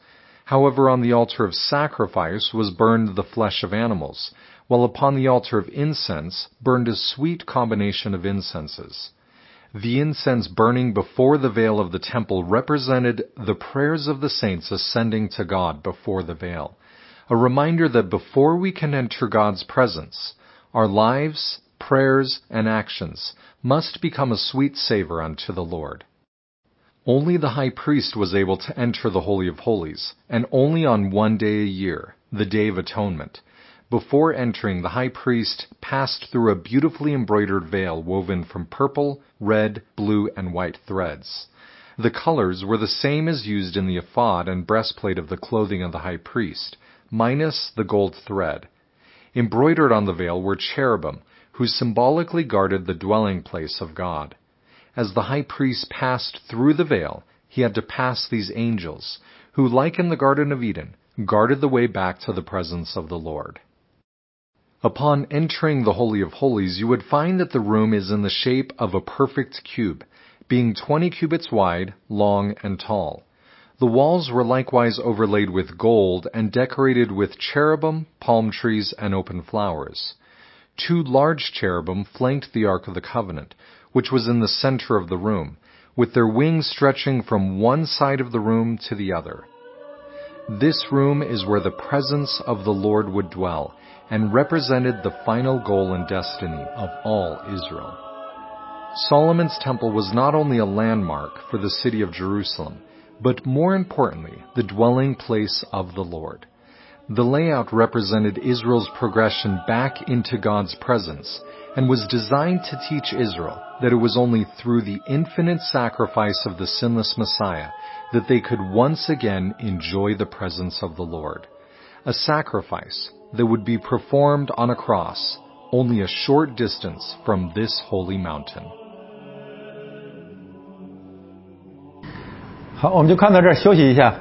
However, on the altar of sacrifice was burned the flesh of animals, while upon the altar of incense burned a sweet combination of incenses. The incense burning before the veil of the temple represented the prayers of the saints ascending to God before the veil, a reminder that before we can enter God's presence, our lives, prayers, and actions must become a sweet savor unto the Lord. Only the high priest was able to enter the Holy of Holies, and only on one day a year, the Day of Atonement. Before entering, the high priest passed through a beautifully embroidered veil woven from purple, red, blue, and white threads. The colors were the same as used in the ephod and breastplate of the clothing of the high priest, minus the gold thread. Embroidered on the veil were cherubim, who symbolically guarded the dwelling place of God. As the high priest passed through the veil, he had to pass these angels, who, like in the Garden of Eden, guarded the way back to the presence of the Lord. Upon entering the Holy of Holies, you would find that the room is in the shape of a perfect cube, being 20 cubits wide, long, and tall. The walls were likewise overlaid with gold and decorated with cherubim, palm trees, and open flowers. Two large cherubim flanked the Ark of the Covenant, which was in the center of the room, with their wings stretching from one side of the room to the other. This room is where the presence of the Lord would dwell and represented the final goal and destiny of all Israel. Solomon's temple was not only a landmark for the city of Jerusalem, but more importantly, the dwelling place of the Lord. The layout represented Israel's progression back into God's presence and was designed to teach Israel that it was only through the infinite sacrifice of the sinless Messiah that they could once again enjoy the presence of the Lord. A sacrifice that would be performed on a cross only a short distance from this holy mountain. 好，我们就看到这儿，休息一下。